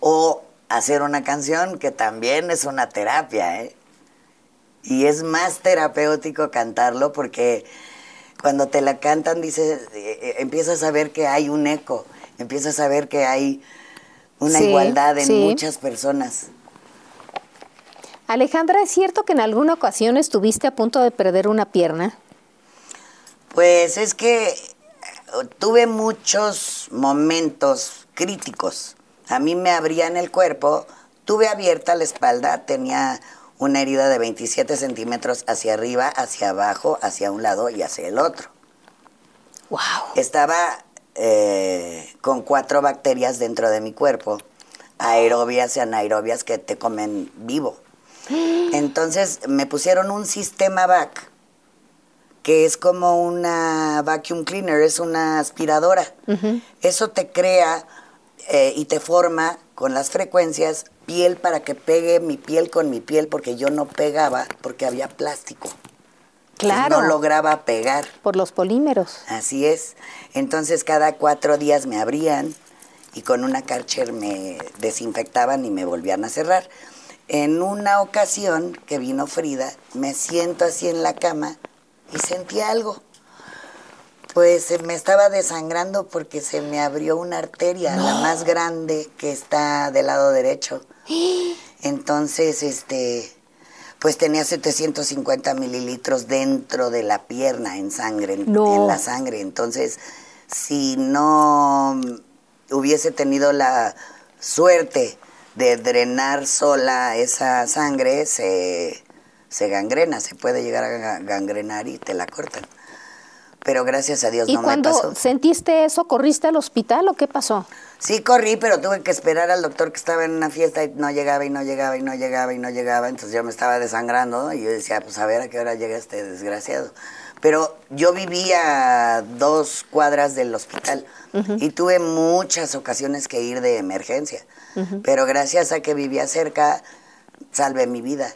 O hacer una canción que también es una terapia, ¿eh? Y es más terapéutico cantarlo porque cuando te la cantan dices, eh, eh, empiezas a ver que hay un eco, empiezas a ver que hay una Sí, igualdad en sí. muchas personas. Alejandra, ¿es cierto que en alguna ocasión estuviste a punto de perder una pierna? Pues es que eh, tuve muchos momentos críticos. A mí me abrían el cuerpo, tuve abierta la espalda, tenía una herida de 27 centímetros hacia arriba, hacia abajo, hacia un lado y hacia el otro. ¡Wow! Estaba eh, con cuatro bacterias dentro de mi cuerpo, aerobias y anaerobias que te comen vivo. Entonces me pusieron un sistema VAC, que es como una vacuum cleaner, es una aspiradora. Eso te crea eh, y te forma con las frecuencias piel para que pegue mi piel con mi piel, porque yo no pegaba, porque había plástico. Claro. No lograba pegar. Por los polímeros. Así es. Entonces cada cuatro días me abrían y con una Karcher me desinfectaban y me volvían a cerrar. En una ocasión que vino Frida, me siento así en la cama y sentí algo. Pues eh, me estaba desangrando porque se me abrió una arteria, la más grande que está del lado derecho. Entonces, este, pues tenía 750 mililitros dentro de la pierna en sangre, en, No. en la sangre. Entonces, si no hubiese tenido la suerte de drenar sola esa sangre, se, se gangrena, se puede llegar a ga- gangrenar y te la cortan. Pero gracias a Dios ¿Y no me cuando pasó. sentiste eso, corriste al hospital o qué pasó? Sí, corrí, pero tuve que esperar al doctor que estaba en una fiesta y no llegaba y no llegaba y no llegaba y no llegaba. Entonces yo me estaba desangrando ¿no? y yo decía, pues a ver a qué hora llega este desgraciado. Pero yo vivía a dos cuadras del hospital y tuve muchas ocasiones que ir de emergencia. Pero gracias a que vivía cerca, salvé mi vida.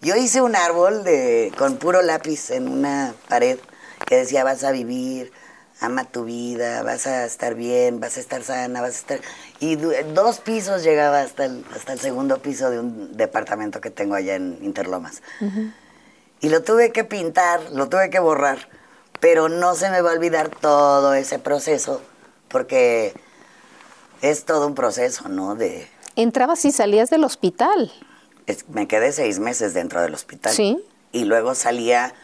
Yo hice un árbol de, con puro lápiz en una pared que decía vas a vivir, ama tu vida, vas a estar bien, vas a estar sana, vas a estar... Y dos pisos llegaba hasta el, hasta el segundo piso de un departamento que tengo allá en Interlomas. Y lo tuve que pintar, lo tuve que borrar, pero no se me va a olvidar todo ese proceso, porque es todo un proceso, ¿no? De, Entrabas y salías del hospital. es- me quedé seis meses dentro del hospital. Sí. Y luego salía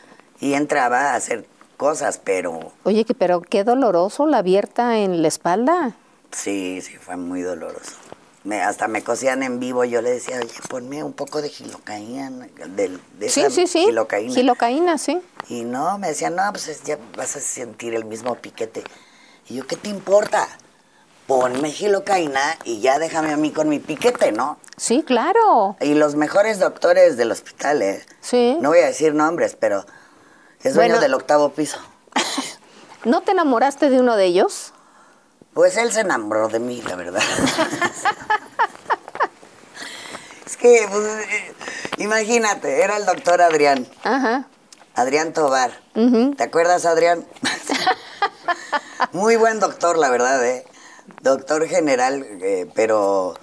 y entraba a hacer cosas, pero Oye, pero qué doloroso la abierta en la espalda. sí, sí, fue muy doloroso. Me, hasta me cosían en vivo, yo le decía, oye, ponme un poco de gilocaína, del- de, Sí, esa sí, sí. gilocaína. Gilocaína, sí. Y no, me decían, no, pues es- ya vas a sentir el mismo piquete. Y yo, ¿qué te importa? Ponme gilocaína y ya déjame a mí con mi piquete, ¿no? Sí, claro. Y los mejores doctores del hospital, ¿eh? Sí. No voy a decir nombres, pero es dueño Bueno. del octavo piso. ¿No te enamoraste de uno de ellos? Pues él se enamoró de mí, la verdad. es que, pues, eh, imagínate, era el doctor Adrián, Ajá. Adrián Tobar. ¿Te acuerdas, Adrián? Muy buen doctor, la verdad, ¿eh? Doctor general, eh, pero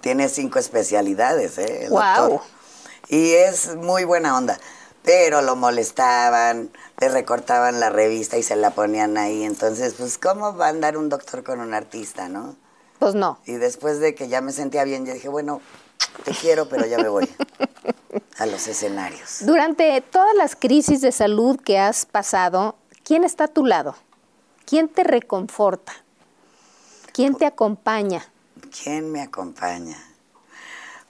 tiene cinco especialidades, ¿eh? el Guau. doctor. Y es muy buena onda. Pero lo molestaban, le recortaban la revista y se la ponían ahí. Entonces, pues, ¿cómo va a andar un doctor con un artista, no? Pues no. Y después de que ya me sentía bien, yo dije, bueno, te quiero, pero ya me voy a los escenarios. Durante todas las crisis de salud que has pasado, ¿quién está a tu lado? ¿Quién te reconforta? ¿Quién te acompaña? ¿Quién me acompaña?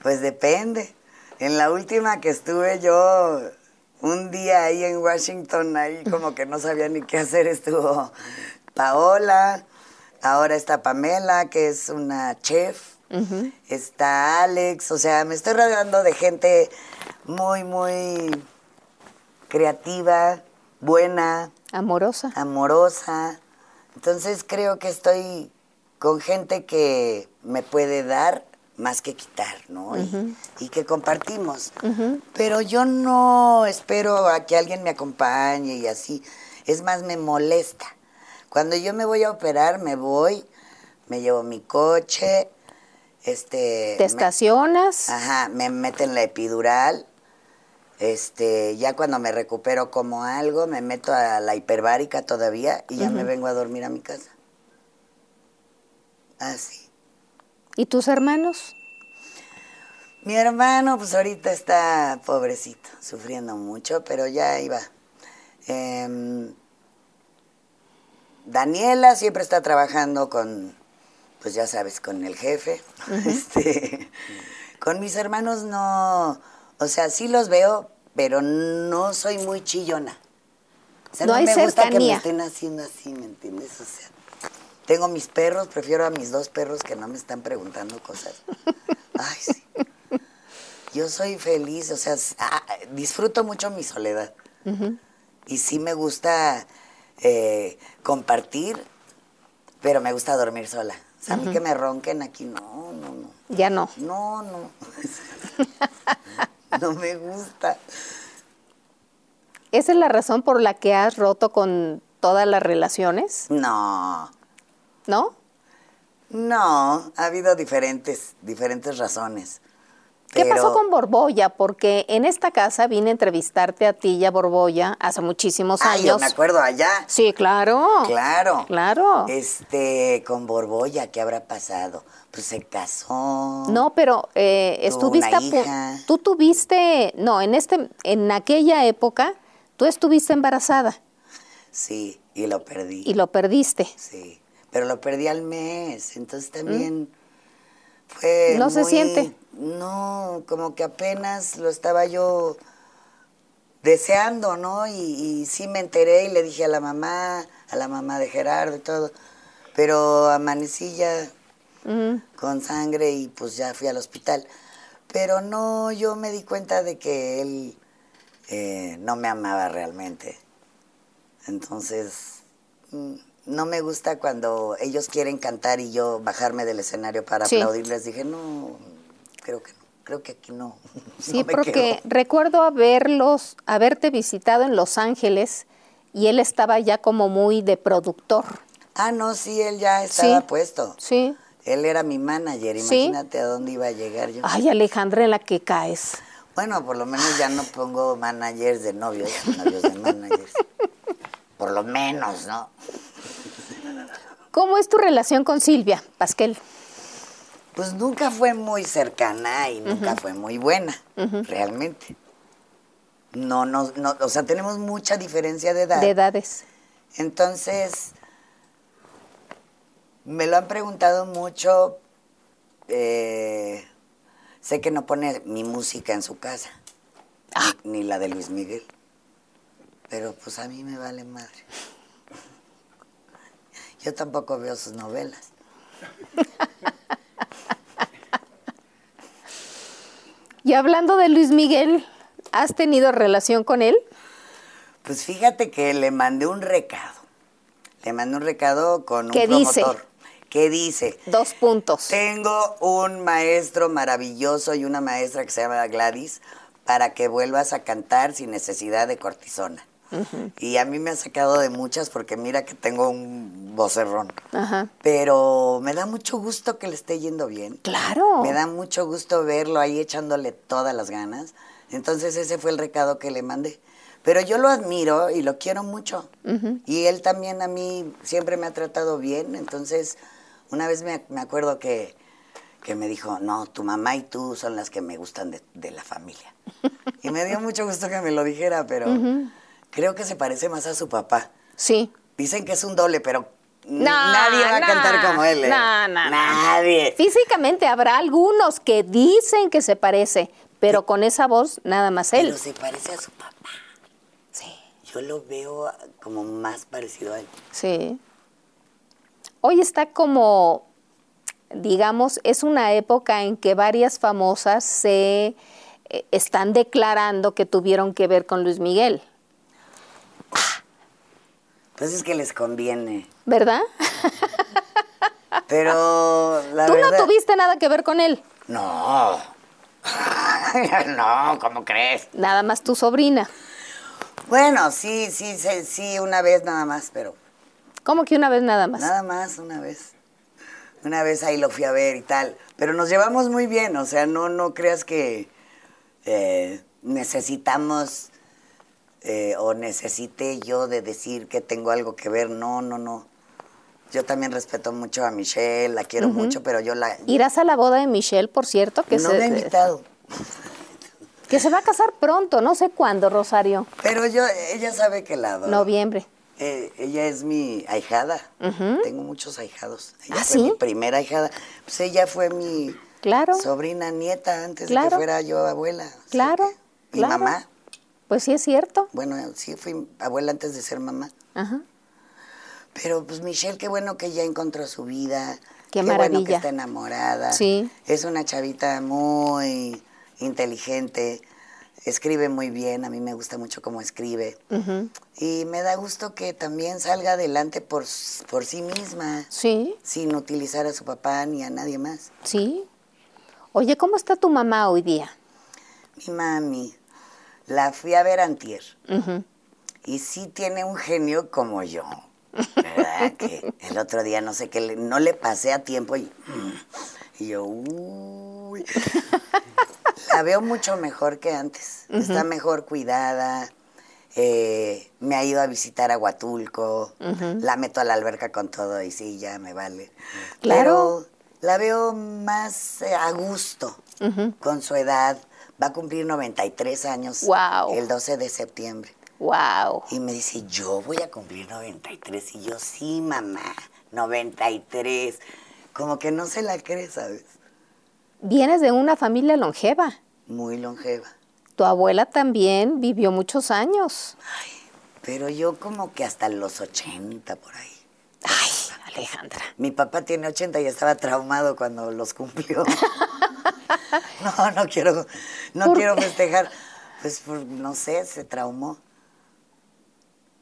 Pues depende. En la última que estuve yo, un día ahí en Washington, ahí como que no sabía ni qué hacer, estuvo Paola, ahora está Pamela, que es una chef, está Alex, o sea, me estoy rodeando de gente muy, muy creativa, buena, Amorosa. amorosa. Entonces creo que estoy con gente que me puede dar más que quitar, ¿no? Y- y, que compartimos. Pero yo no espero a que alguien me acompañe y así. Es más, me molesta. Cuando yo me voy a operar, me voy, me llevo mi coche, este... Te me- estacionas. Ajá, me meten la epidural. Este, ya cuando me recupero como algo, me meto a la hiperbárica todavía y ya me vengo a dormir a mi casa. Así. ¿Y tus hermanos? Mi hermano, pues ahorita está pobrecito, sufriendo mucho, pero ya iba. Em, Daniela siempre está trabajando con, pues ya sabes, con el jefe. Este, con mis hermanos no, o sea, sí los veo, pero no soy muy chillona. O sea, No no, hay me gusta que me estén haciendo así, ¿me entiendes? O sea, tengo mis perros, prefiero a mis dos perros que no me están preguntando cosas. Ay, sí. Yo soy feliz, o sea, ah, disfruto mucho mi soledad. Y sí me gusta eh, compartir, pero me gusta dormir sola. O sea, a mí que me ronquen aquí, no, no, no. Ya no. No, no. no me gusta. ¿Esa es la razón por la que has roto con todas las relaciones? No, ¿No? no. Ha habido diferentes, diferentes razones. ¿Qué pasó con Borbolla? Porque en esta casa vine a entrevistarte a ti y a Borbolla hace muchísimos Ah, yo años. me acuerdo allá. Sí, claro. Claro. Claro. Este, con Borbolla, ¿qué habrá pasado? Pues se casó. No, pero eh, estuviste una hija. tú tuviste, no, en este, en aquella época, tú estuviste embarazada Sí, y lo perdí. y lo perdiste. Sí, pero lo perdí al mes, entonces también fue Mm. No se muy- siente. No, como que apenas lo estaba yo deseando, ¿no? Y, y sí me enteré y le dije a la mamá, a la mamá de Gerardo y todo, pero amanecí ya con sangre y pues ya fui al hospital. Pero no, yo me di cuenta de que él eh, no me amaba realmente. Entonces, mm, no me gusta cuando ellos quieren cantar y yo bajarme del escenario para Sí. aplaudirles. Dije, no, creo que no, creo que aquí no. Sí, no porque quedo". recuerdo haberlos, haberte visitado en Los Ángeles y él estaba ya como muy de productor. Ah, no, sí, él ya estaba Sí. puesto. Sí. Él era mi manager, Sí. imagínate a dónde iba a llegar yo. Ay, Alejandra, en la que caes. Bueno, por lo menos ya no pongo managers de novios, novios de managers. Por lo menos, ¿no? ¿Cómo es tu relación con Silvia, Pasquel? Pues nunca fue muy cercana y nunca fue muy buena, realmente. No, no, no, o sea, tenemos mucha diferencia de edad. De edades. Entonces, me lo han preguntado mucho. eh, sé que no pone mi música en su casa, ni, ni la de Luis Miguel. Pero pues a mí me vale madre. Yo tampoco veo sus novelas. Y hablando de Luis Miguel, ¿has tenido relación con él? Pues fíjate que le mandé un recado. Le mandé un recado con un ¿Qué dice? promotor. ¿Qué dice? Dos puntos. Tengo un maestro maravilloso y una maestra que se llama Gladys para que vuelvas a cantar sin necesidad de cortisona. Y a mí me ha sacado de muchas porque mira que tengo un vocerrón. Ajá. Pero me da mucho gusto que le esté yendo bien. Claro. Me da mucho gusto verlo ahí echándole todas las ganas. Entonces ese fue el recado que le mandé. Pero yo lo admiro y lo quiero mucho. Y él también a mí siempre me ha tratado bien. Entonces, una vez me, me acuerdo que, que me dijo, no, tu mamá y tú son las que me gustan de, de la familia. y me dio mucho gusto que me lo dijera, pero creo que se parece más a su papá. Sí. Dicen que es un doble, pero No, nadie va a cantar como él. ¿eh? no. Nadie. Físicamente habrá algunos que dicen que se parece, pero con esa voz nada más él. Pero se parece a su papá. Sí. Yo lo veo como más parecido a él. Sí. Hoy está como, digamos, es una época en que varias famosas se eh, están declarando que tuvieron que ver con Luis Miguel. Pues es que les conviene. ¿Verdad? Pero la Tú verdad... no tuviste nada que ver con él. No. no, ¿cómo crees? Nada más tu sobrina. Bueno, sí, sí, sí, sí, una vez nada más, pero ¿Cómo que una vez nada más? nada más una vez. Una vez ahí lo fui a ver y tal. Pero nos llevamos muy bien, o sea, no, no creas que eh, necesitamos eh, o necesite yo de decir que tengo algo que ver. No, no, no. Yo también respeto mucho a Michelle, la quiero mucho, pero yo la... Irás a la boda de Michelle, por cierto, que, no se, me ha invitado. que se va a casar pronto, no sé cuándo, Rosario. Pero yo, ella sabe que la adoro. Noviembre. Eh, ella es mi ahijada. Tengo muchos ahijados. Ella ¿Ah, fue sí? mi primera ahijada. Pues ella fue mi Claro. sobrina nieta antes de que fuera yo abuela. Claro, que- Mi claro. mamá. Pues sí es cierto. Bueno, sí fui abuela antes de ser mamá. Ajá. Pero pues Michelle, qué bueno que ya encontró su vida. Qué bueno que está enamorada. Sí. Es una chavita muy inteligente. Escribe muy bien. A mí me gusta mucho cómo escribe. Ujú. Y me da gusto que también salga adelante por, por sí misma. Sí, sin utilizar a su papá ni a nadie más. sí. Oye, ¿cómo está tu mamá hoy día? Mi mami, la fui a ver antier y sí tiene un genio como yo. ¿Verdad? que el otro día no sé qué, le- no le pasé a tiempo y, mm, y yo, uy. La veo mucho mejor que antes. Está mejor cuidada. eh, me ha ido a visitar a Huatulco. La meto a la alberca con todo y sí, ya me vale. Claro. Pero la veo más eh, a gusto con su edad. Va a cumplir 93 años Guau. el 12 de septiembre. Wow. Y me dice, yo voy a cumplir 93. Y yo, sí, mamá, 93. Como que no se la cree, ¿sabes? Vienes de una familia longeva. Muy longeva. Tu abuela también vivió muchos años. Pero yo como que hasta los 80 por ahí. Ay, Alejandra. Mi papá tiene 80 y estaba traumado cuando los cumplió. no, no quiero, no ¿Por quiero qué? festejar. Pues, no sé, se traumó.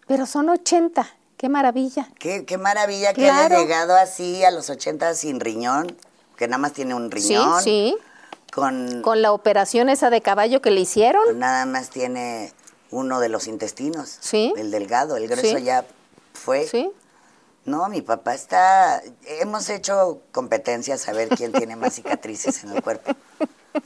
Pero son 80. Qué maravilla. Qué, qué maravilla que haya llegado así a los 80 sin riñón, que nada más tiene un riñón. Sí, sí. Con, Con la operación esa de caballo que le hicieron. nada más tiene uno de los intestinos. Sí. El delgado, el grueso Sí. ya fue. Sí. No, mi papá está. Hemos hecho competencias a ver quién tiene más cicatrices en el cuerpo.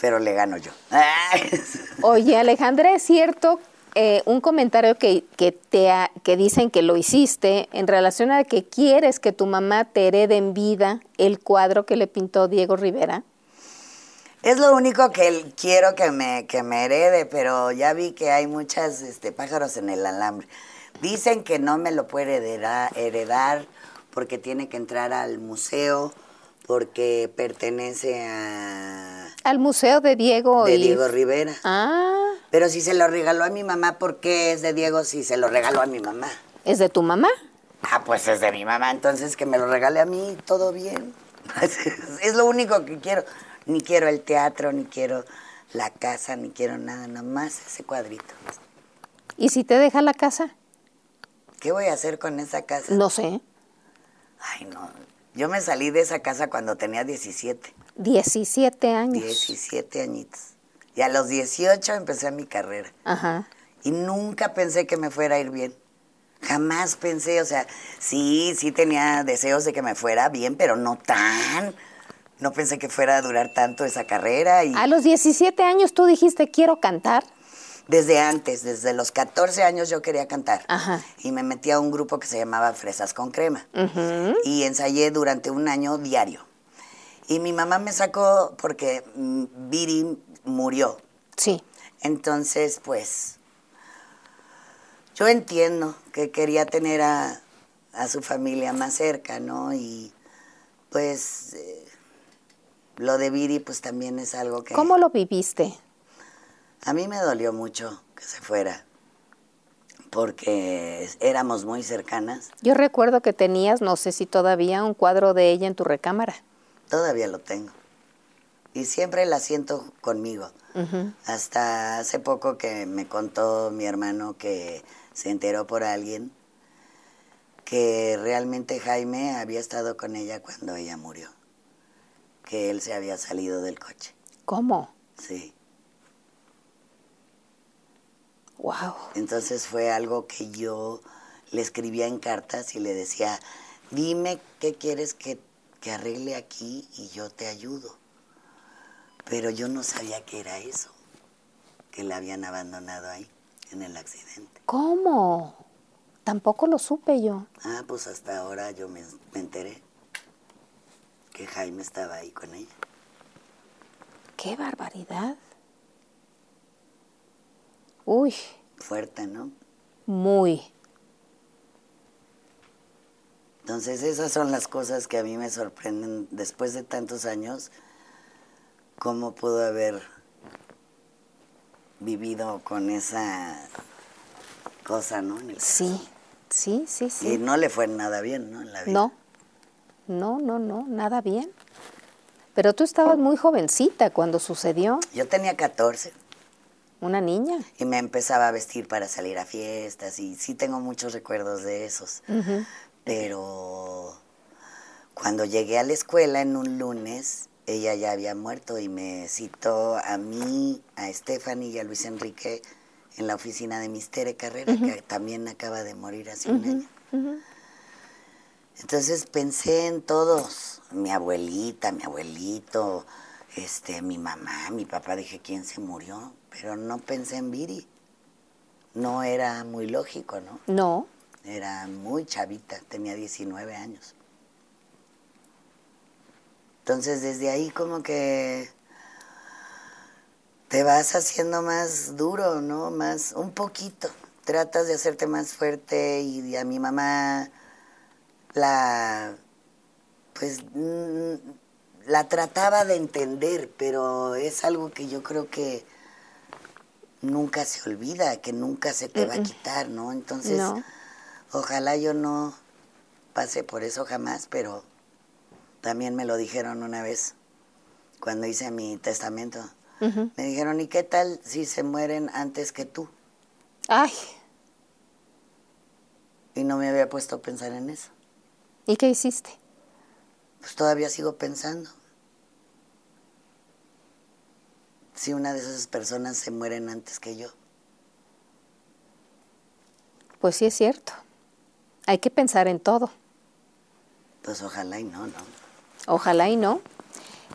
Pero le gano yo. Oye, Alejandra, es cierto eh, un comentario que, que, te ha- que dicen que lo hiciste en relación a que quieres que tu mamá te herede en vida el cuadro que le pintó Diego Rivera. Es lo único que quiero que me, que me herede, pero ya vi que hay muchas este, pájaros en el alambre. Dicen que no me lo puede heredar, heredar porque tiene que entrar al museo, porque pertenece a Al museo de Diego de y... Diego Rivera. Ah, Pero si se lo regaló a mi mamá, ¿por qué es de Diego si se lo regaló a mi mamá? ¿es de tu mamá? Ah, pues es de mi mamá, entonces que me lo regale a mí, todo bien. es lo único que quiero. Ni quiero el teatro, ni quiero la casa, ni quiero nada, nomás ese cuadrito. ¿Y si te deja la casa? ¿Qué voy a hacer con esa casa? No sé. Ay, no. Yo me salí de esa casa cuando tenía 17, 17 años. 17 añitos. Y a los 18 empecé mi carrera. Ajá. Y nunca pensé que me fuera a ir bien. Jamás pensé, o sea, sí, sí tenía deseos de que me fuera bien, pero no tan. No pensé que fuera a durar tanto esa carrera. Y A los 17 años tú dijiste, quiero cantar. Desde antes, desde los 14 años yo quería cantar. Ajá. Y me metí a un grupo que se llamaba Fresas con Crema. Y ensayé durante un año diario. Y mi mamá me sacó porque mm, Viri murió. Sí. Entonces, pues, yo entiendo que quería tener a, a su familia más cerca, ¿no? Y pues eh, lo de Viri, pues también es algo que ¿Cómo lo viviste? A mí me dolió mucho que se fuera, porque éramos muy cercanas. Yo recuerdo que tenías, no sé si todavía, un cuadro de ella en tu recámara. Todavía lo tengo. Y siempre la siento conmigo. Hasta hace poco que me contó mi hermano que se enteró por alguien que realmente Jaime había estado con ella cuando ella murió, que él se había salido del coche. ¿Cómo? Sí. Wow. Entonces fue algo que yo le escribía en cartas y le decía, dime qué quieres que, que arregle aquí y yo te ayudo. Pero yo no sabía que era eso, que la habían abandonado ahí, en el accidente. ¿Cómo? Tampoco lo supe yo. Ah, pues hasta ahora yo me, me enteré que Jaime estaba ahí con ella. ¡Qué barbaridad! Uy, Fuerte, ¿no? muy. Entonces esas son las cosas que a mí me sorprenden después de tantos años, cómo pudo haber vivido con esa cosa, ¿no? En el Sí, sí, sí, Y sí. no le fue nada bien, ¿no? En la vida. No, no, no, no, nada bien. Pero tú estabas muy jovencita cuando sucedió, Yo tenía 14 una niña. y me empezaba a vestir para salir a fiestas y sí tengo muchos recuerdos de esos. Pero cuando llegué a la escuela en un lunes, ella ya había muerto y me citó a mí, a Stephanie y a Luis Enrique en la oficina de Mistere Carrera, que también acaba de morir hace un año. Entonces pensé en todos, mi abuelita, mi abuelito, este, mi mamá, mi papá, dije, ¿quién se murió? Pero no pensé en Viri. No era muy lógico, ¿no? No, Era muy chavita, tenía 19 años. Entonces desde ahí como que te vas haciendo más duro, ¿no? Más, un poquito. Tratas de hacerte más fuerte y a mi mamá la, pues, la trataba de entender, pero es algo que yo creo que nunca se olvida, que nunca se te va a quitar, ¿no? Entonces, No. ojalá yo no pase por eso jamás, pero también me lo dijeron una vez cuando hice mi testamento. Me dijeron, ¿y qué tal si se mueren antes que tú? ay, Y no me había puesto a pensar en eso. ¿y qué hiciste? Pues todavía sigo pensando. Si una de esas personas se mueren antes que yo. Pues sí es cierto. Hay que pensar en todo. Pues ojalá y no, ¿no? Ojalá y no.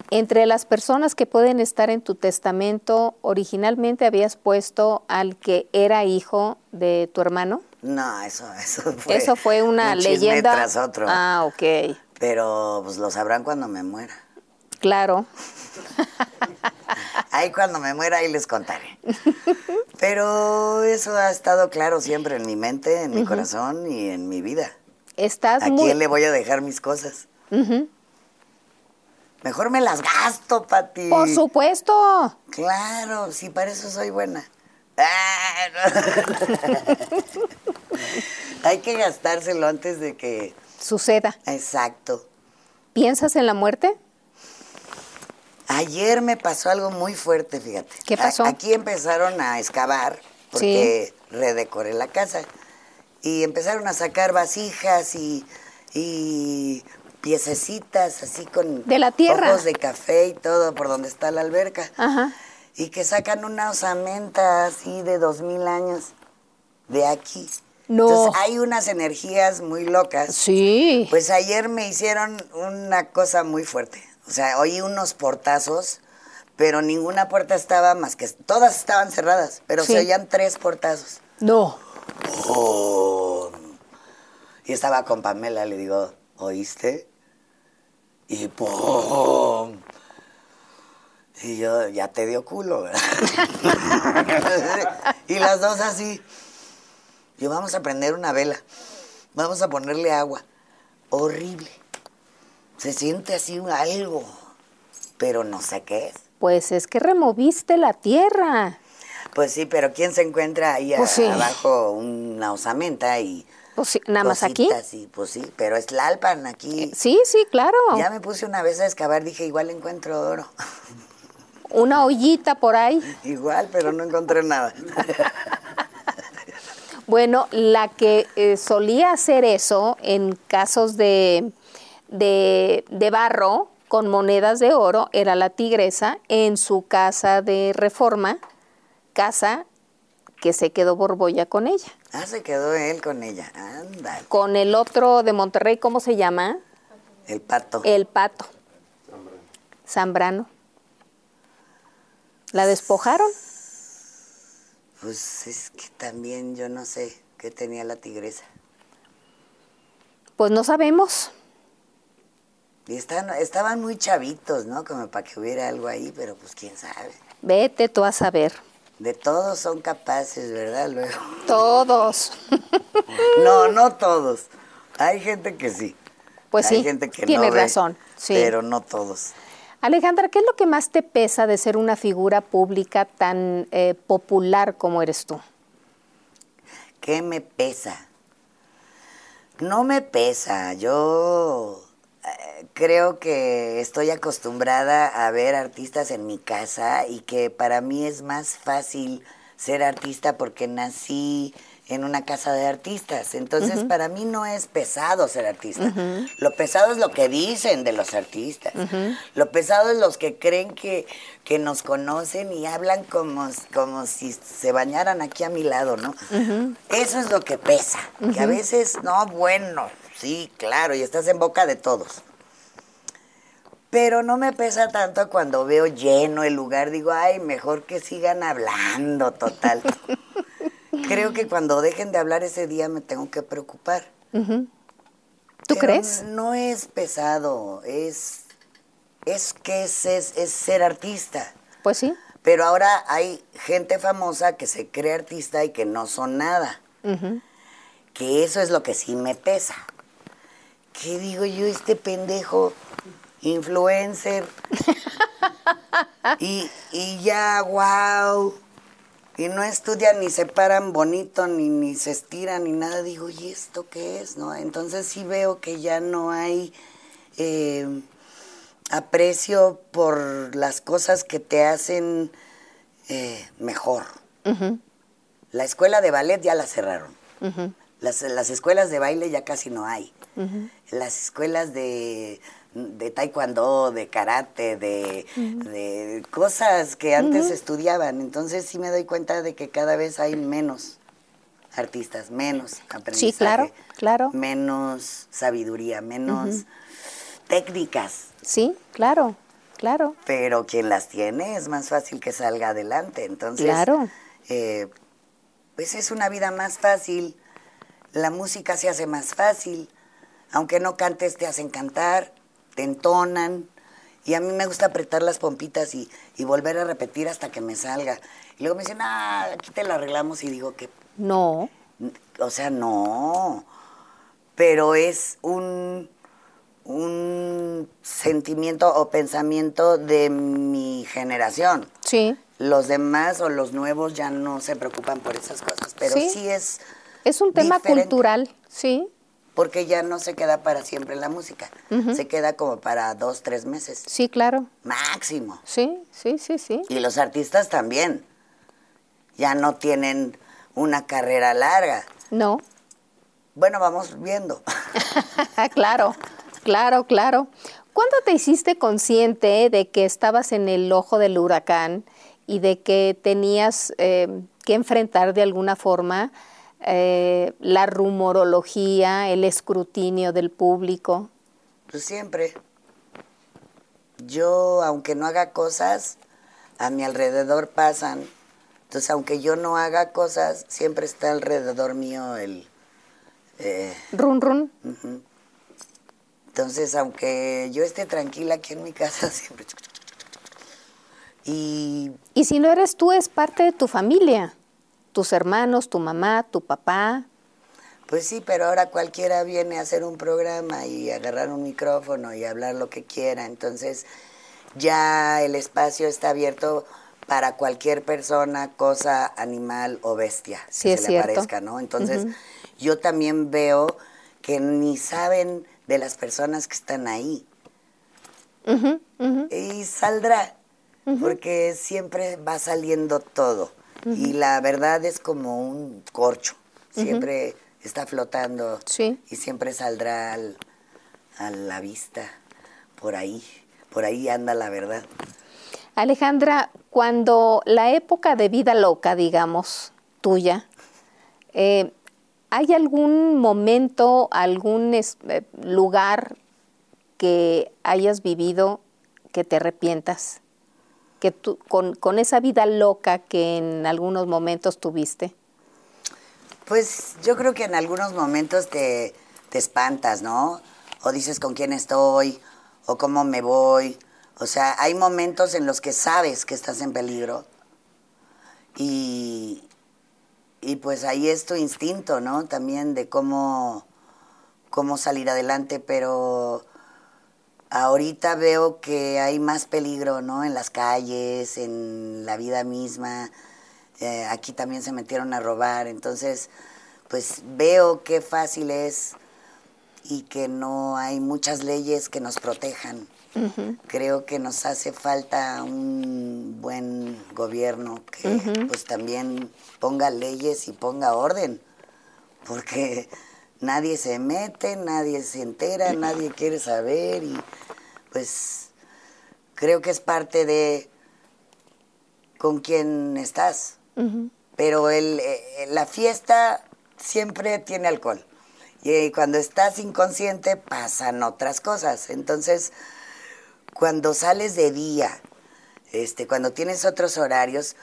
Entre las personas que pueden estar en tu testamento, originalmente habías puesto al que era hijo de tu hermano. No, eso, eso fue. Eso fue una un leyenda. tras otro. Ah, ok. Pero pues lo sabrán cuando me muera. Claro. Ahí cuando me muera, ahí les contaré. Pero eso ha estado claro siempre en mi mente, en mi corazón y en mi vida. Estás ¿A muy. quién le voy a dejar mis cosas? Mejor me las gasto, Pati. Por supuesto. Claro, sí, para eso soy buena. Ah. Hay que gastárselo antes de que... Suceda. Exacto. ¿Piensas en la muerte? Ayer me pasó algo muy fuerte, fíjate. ¿Qué pasó? Aquí empezaron a excavar porque redecoré la casa. Y empezaron a sacar vasijas y, y piececitas así con De la tierra. ojos de café y todo por donde está la alberca. Ajá. Y que sacan una osamenta así de dos mil años de aquí. No. Entonces hay unas energías muy locas. Sí. Pues ayer me hicieron una cosa muy fuerte. O sea, oí unos portazos, pero ninguna puerta estaba más que... Todas estaban cerradas, pero Sí. se oían tres portazos. No. ¡Pum! Y estaba con Pamela, le digo, ¿oíste? Y ¡pum! Y yo, ya te dio culo, ¿verdad? y las dos así. Yo, vamos a prender una vela. Vamos a ponerle agua. Horrible. Se siente así algo, pero no sé qué es. Pues es que removiste la tierra. Pues sí, pero ¿quién se encuentra ahí a- Pues sí. abajo una osamenta y Pues sí, nada más aquí. y pues sí, pero es Lalpan aquí. Sí, sí, claro. Ya me puse una vez a excavar, dije, igual encuentro oro. Una ollita por ahí. igual, pero no encontré nada. Bueno, la que eh, solía hacer eso en casos de, de, de barro con monedas de oro era la tigresa en su casa de reforma, casa que se quedó Borbolla con ella. Ah, se quedó él con ella. Anda. Con el otro de Monterrey, ¿cómo se llama? El pato. El pato. Zambrano. ¿La despojaron? Pues es que también yo no sé qué tenía la tigresa. Pues no sabemos. Están, estaban muy chavitos, ¿no? Como para que hubiera algo ahí, pero pues quién sabe. Vete tú a saber. De todos son capaces, ¿verdad? Luego. Todos. No, no todos. Hay gente que sí. Pues Hay sí, gente que no ve, razón. Sí. Pero no todos. Alejandra, ¿qué es lo que más te pesa de ser una figura pública tan eh, popular como eres tú? ¿Qué me pesa? No me pesa. Yo creo que estoy acostumbrada a ver artistas en mi casa y que para mí es más fácil ser artista porque nací en una casa de artistas. Entonces, para mí no es pesado ser artista. Lo pesado es lo que dicen de los artistas. Lo pesado es los que creen que, que nos conocen y hablan como, como si se bañaran aquí a mi lado, ¿no? Eso es lo que pesa. Que a veces, no, bueno, sí, claro, y estás en boca de todos. Pero no me pesa tanto cuando veo lleno el lugar. Digo, ay, mejor que sigan hablando, total. Creo que cuando dejen de hablar ese día me tengo que preocupar. ¿Tú Pero crees? No es pesado, es, es que es, es, es ser artista. Pues sí. Pero ahora hay gente famosa que se cree artista y que no son nada. Que eso es lo que sí me pesa. ¿Qué digo yo, este pendejo influencer? y, y ya, wow. Y no estudian ni se paran bonito, ni, ni se estiran, ni nada. Digo, ¿y esto qué es? no Entonces sí veo que ya no hay eh, aprecio por las cosas que te hacen eh, mejor. La escuela de ballet ya la cerraron. las, las escuelas de baile ya casi no hay. Las escuelas de, de taekwondo, de karate, de, de cosas que antes estudiaban. Entonces sí me doy cuenta de que cada vez hay menos artistas, menos aprendizaje. Sí, claro, claro. Menos sabiduría, menos técnicas. Sí, claro, claro. Pero quien las tiene es más fácil que salga adelante. Entonces, Claro. eh, pues es una vida más fácil. La música se hace más fácil. Aunque no cantes, te hacen cantar, te entonan. Y a mí me gusta apretar las pompitas y, y volver a repetir hasta que me salga. Y luego me dicen, ah, aquí te lo arreglamos. Y digo que, No. o sea, no. Pero es un, un sentimiento o pensamiento de mi generación. Sí. Los demás o los nuevos ya no se preocupan por esas cosas, pero Sí. sí, es Es un tema Diferente. cultural, sí. Porque ya no se queda para siempre la música. Se queda como para dos, tres meses, Sí, claro. máximo. Sí, sí, sí, sí. Y los artistas también. Ya no tienen una carrera larga. No. Bueno, vamos viendo. claro, claro, claro. ¿Cuándo te hiciste consciente de que estabas en el ojo del huracán y de que tenías eh, que enfrentar de alguna forma eh, la rumorología, el escrutinio del público? Pues siempre. Yo, aunque no haga cosas, a mi alrededor pasan. Entonces, aunque yo no haga cosas, siempre está alrededor mío el... eh, Run, run. entonces, aunque yo esté tranquila aquí en mi casa, siempre... Y Y si no eres tú, es parte de tu familia. Tus hermanos, tu mamá, tu papá. Pues sí, pero ahora cualquiera viene a hacer un programa y agarrar un micrófono y hablar lo que quiera. Entonces ya el espacio está abierto para cualquier persona, cosa, animal o bestia Sí, que es se cierto. le aparezca, ¿no? Entonces yo también veo que ni saben de las personas que están ahí. Y saldrá, porque siempre va saliendo todo. Y la verdad es como un corcho. siempre está flotando Sí. y siempre saldrá al- a la vista por ahí, por ahí anda la verdad. Alejandra, cuando la época de vida loca, digamos, tuya, eh, ¿hay algún momento, algún eh, lugar que hayas vivido que te arrepientas? Que tú, con, con esa vida loca que en algunos momentos tuviste. Pues yo creo que en algunos momentos te, te espantas, ¿no? O dices con quién estoy, o cómo me voy. O sea, hay momentos en los que sabes que estás en peligro. Y, y pues ahí es tu instinto, ¿no? También de cómo, cómo salir adelante, pero ahorita veo que hay más peligro, ¿no? En las calles, en la vida misma. Eh, aquí también se metieron a robar, entonces, pues veo qué fácil es y que no hay muchas leyes que nos protejan. Creo que nos hace falta un buen gobierno que pues también ponga leyes y ponga orden, porque nadie se mete, nadie se entera, nadie quiere saber y pues creo que es parte de con quién estás. Pero el, eh, la fiesta siempre tiene alcohol. Y cuando estás inconsciente pasan otras cosas. Entonces, cuando sales de día, este, cuando tienes otros horarios,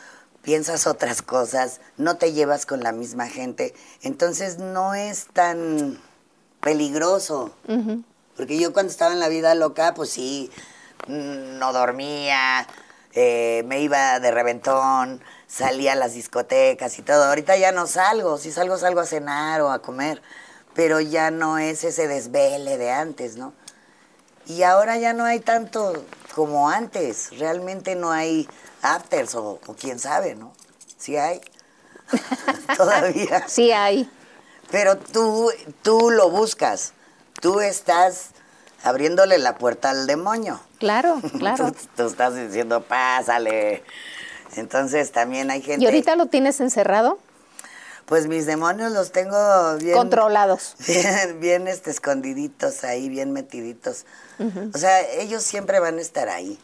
piensas otras cosas, no te llevas con la misma gente. Entonces no es tan peligroso. Porque yo cuando estaba en la vida loca, pues sí, mm, no dormía, eh, me iba de reventón, salía a las discotecas y todo. Ahorita ya no salgo, si salgo salgo a cenar o a comer, pero ya no es ese desvele de antes, ¿no? Y ahora ya no hay tanto como antes, realmente no hay afters o, o quién sabe, ¿no? Sí hay, todavía. Sí hay. Pero tú, tú lo buscas. Tú estás abriéndole la puerta al demonio. Claro, claro. Tú, tú estás diciendo, pásale. Entonces también hay gente. ¿Y ahorita lo tienes encerrado? Pues mis demonios los tengo bien. Controlados. Bien, bien este, escondiditos ahí, bien metiditos. O sea, ellos siempre van a estar ahí.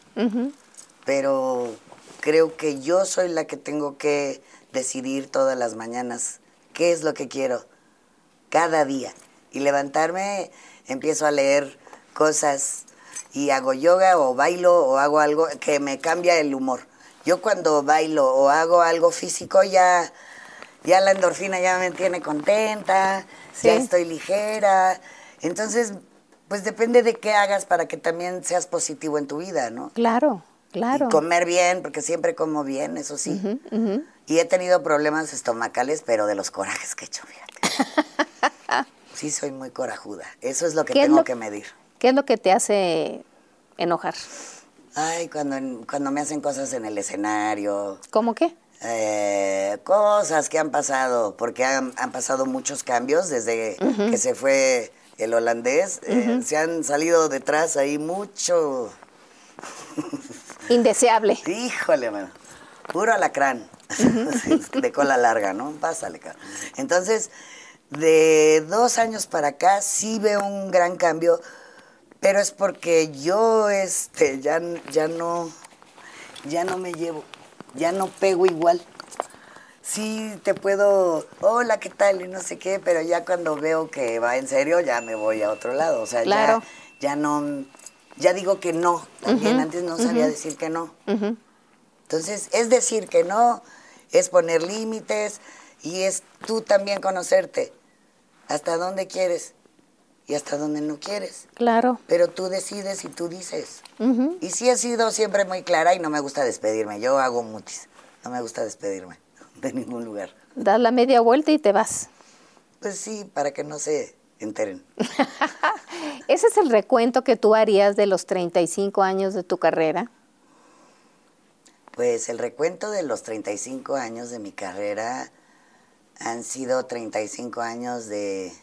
Pero creo que yo soy la que tengo que decidir todas las mañanas qué es lo que quiero cada día. Y levantarme, empiezo a leer cosas y hago yoga o bailo o hago algo que me cambia el humor. Yo cuando bailo o hago algo físico ya, ya la endorfina ya me tiene contenta, Sí. ya estoy ligera. Entonces, pues depende de qué hagas para que también seas positivo en tu vida, ¿no? Claro, claro. Y comer bien, porque siempre como bien, eso sí. Y he tenido problemas estomacales, pero de los corajes que he hecho, fíjate. sí, soy muy corajuda. Eso es lo que ¿Qué es tengo lo- que medir. ¿Qué es lo que te hace enojar? Ay, cuando, cuando me hacen cosas en el escenario, ¿Cómo qué? eh, cosas que han pasado, porque han, han pasado muchos cambios desde que se fue el holandés. eh, se han salido detrás ahí mucho. Indeseable. Híjole, mano. Puro alacrán. de cola larga, ¿no? Pásale, cara. Entonces, de dos años para acá sí veo un gran cambio, pero es porque yo este, ya, ya no, ya no me llevo, ya no pego igual. Sí te puedo, hola, ¿qué tal? Y no sé qué, pero ya cuando veo que va en serio, ya me voy a otro lado. O sea, Claro. ya, ya no, ya digo que no. También antes no sabía decir que no. Entonces, es decir que no, es poner límites y es tú también conocerte hasta dónde quieres y hasta dónde no quieres. Claro. Pero tú decides y tú dices. Y sí he sido siempre muy clara y no me gusta despedirme. Yo hago mutis. No me gusta despedirme de ningún lugar. Das la media vuelta y te vas. Pues sí, para que no se enteren. Ese es el recuento que tú harías de los 35 años de tu carrera. Pues el recuento de los 35 años de mi carrera han sido 35 años de...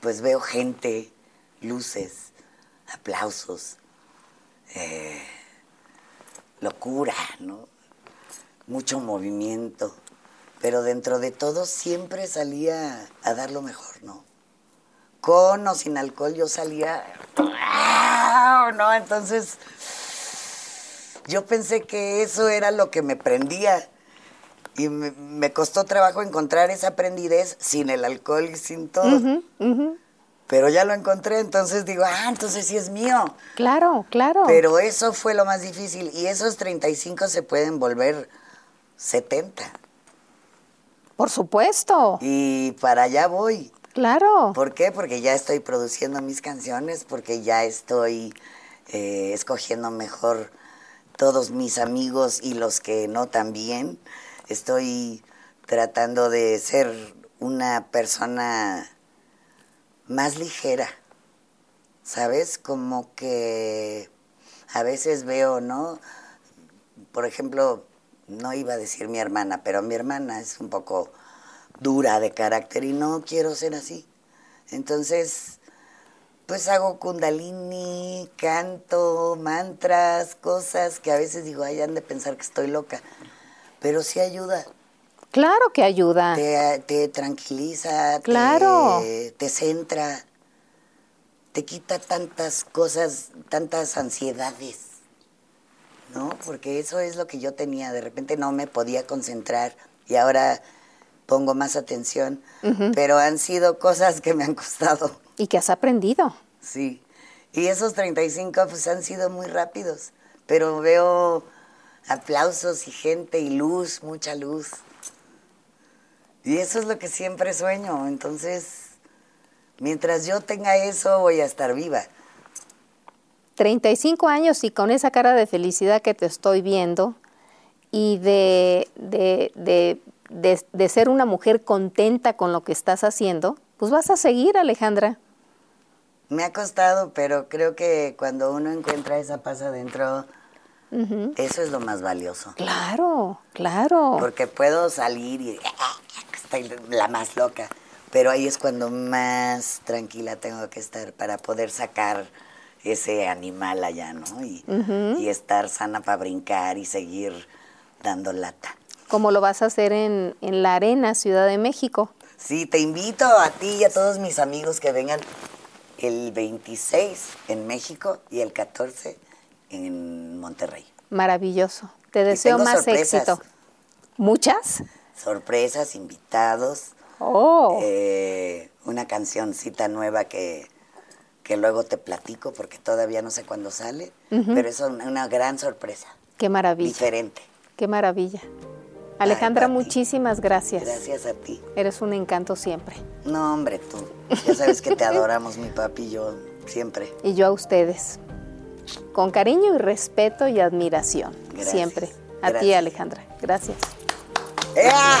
Pues veo gente, luces, aplausos, eh, locura, ¿no? mucho movimiento, pero dentro de todo siempre salía a dar lo mejor, ¿no? Con o sin alcohol yo salía, ¿no? Entonces yo pensé que eso era lo que me prendía y me, me costó trabajo encontrar esa prendidez sin el alcohol y sin todo. Pero ya lo encontré, entonces digo, ah, entonces sí es mío. Claro, claro. Pero eso fue lo más difícil y esos 35 se pueden volver 70. Por supuesto. Y para allá voy. Claro. ¿Por qué? Porque ya estoy produciendo mis canciones, porque ya estoy eh, escogiendo mejor todos mis amigos y los que no también. Estoy tratando de ser una persona más ligera, ¿sabes? Como que a veces veo, ¿no? Por ejemplo, no iba a decir mi hermana, pero mi hermana es un poco dura de carácter y no quiero ser así. Entonces, pues hago kundalini, canto, mantras, cosas que a veces digo, ay, han de pensar que estoy loca, pero sí ayuda. Claro que ayuda. Te, te tranquiliza, Claro. te, te centra, te quita tantas cosas, tantas ansiedades, ¿no? Porque eso es lo que yo tenía, de repente no me podía concentrar y ahora pongo más atención, pero han sido cosas que me han costado, Y que has aprendido. sí. Y esos 35 pues han sido muy rápidos, pero veo aplausos y gente y luz, mucha luz. Y eso es lo que siempre sueño, entonces, mientras yo tenga eso voy a estar viva. 35 años y con esa cara de felicidad que te estoy viendo y de, de, de, de- de ser una mujer contenta con lo que estás haciendo, pues vas a seguir, Alejandra. Me ha costado, pero creo que cuando uno encuentra esa paz adentro, eso es lo más valioso. Claro, claro. Porque puedo salir y estoy la más loca, pero ahí es cuando más tranquila tengo que estar para poder sacar ese animal allá, ¿no? Y, y estar sana para brincar y seguir dando lata. Como lo vas a hacer en, en la Arena, Ciudad de México. Sí, te invito a ti y a todos mis amigos que vengan el 26 en México y el 14 en Monterrey. Maravilloso. Te deseo más sorpresas. éxito. ¿Muchas? Sorpresas, invitados, Oh, eh, una cancioncita nueva que, que luego te platico porque todavía no sé cuándo sale, pero es una, una gran sorpresa, qué maravilla. diferente. Qué maravilla. Alejandra, muchísimas gracias. Gracias a ti. Eres un encanto siempre. No, hombre, tú. Ya sabes que te adoramos, mi papi y yo, siempre. Y yo a ustedes. Con cariño y respeto y admiración. Gracias. Siempre. A ti. Alejandra. Gracias. ¡Ea!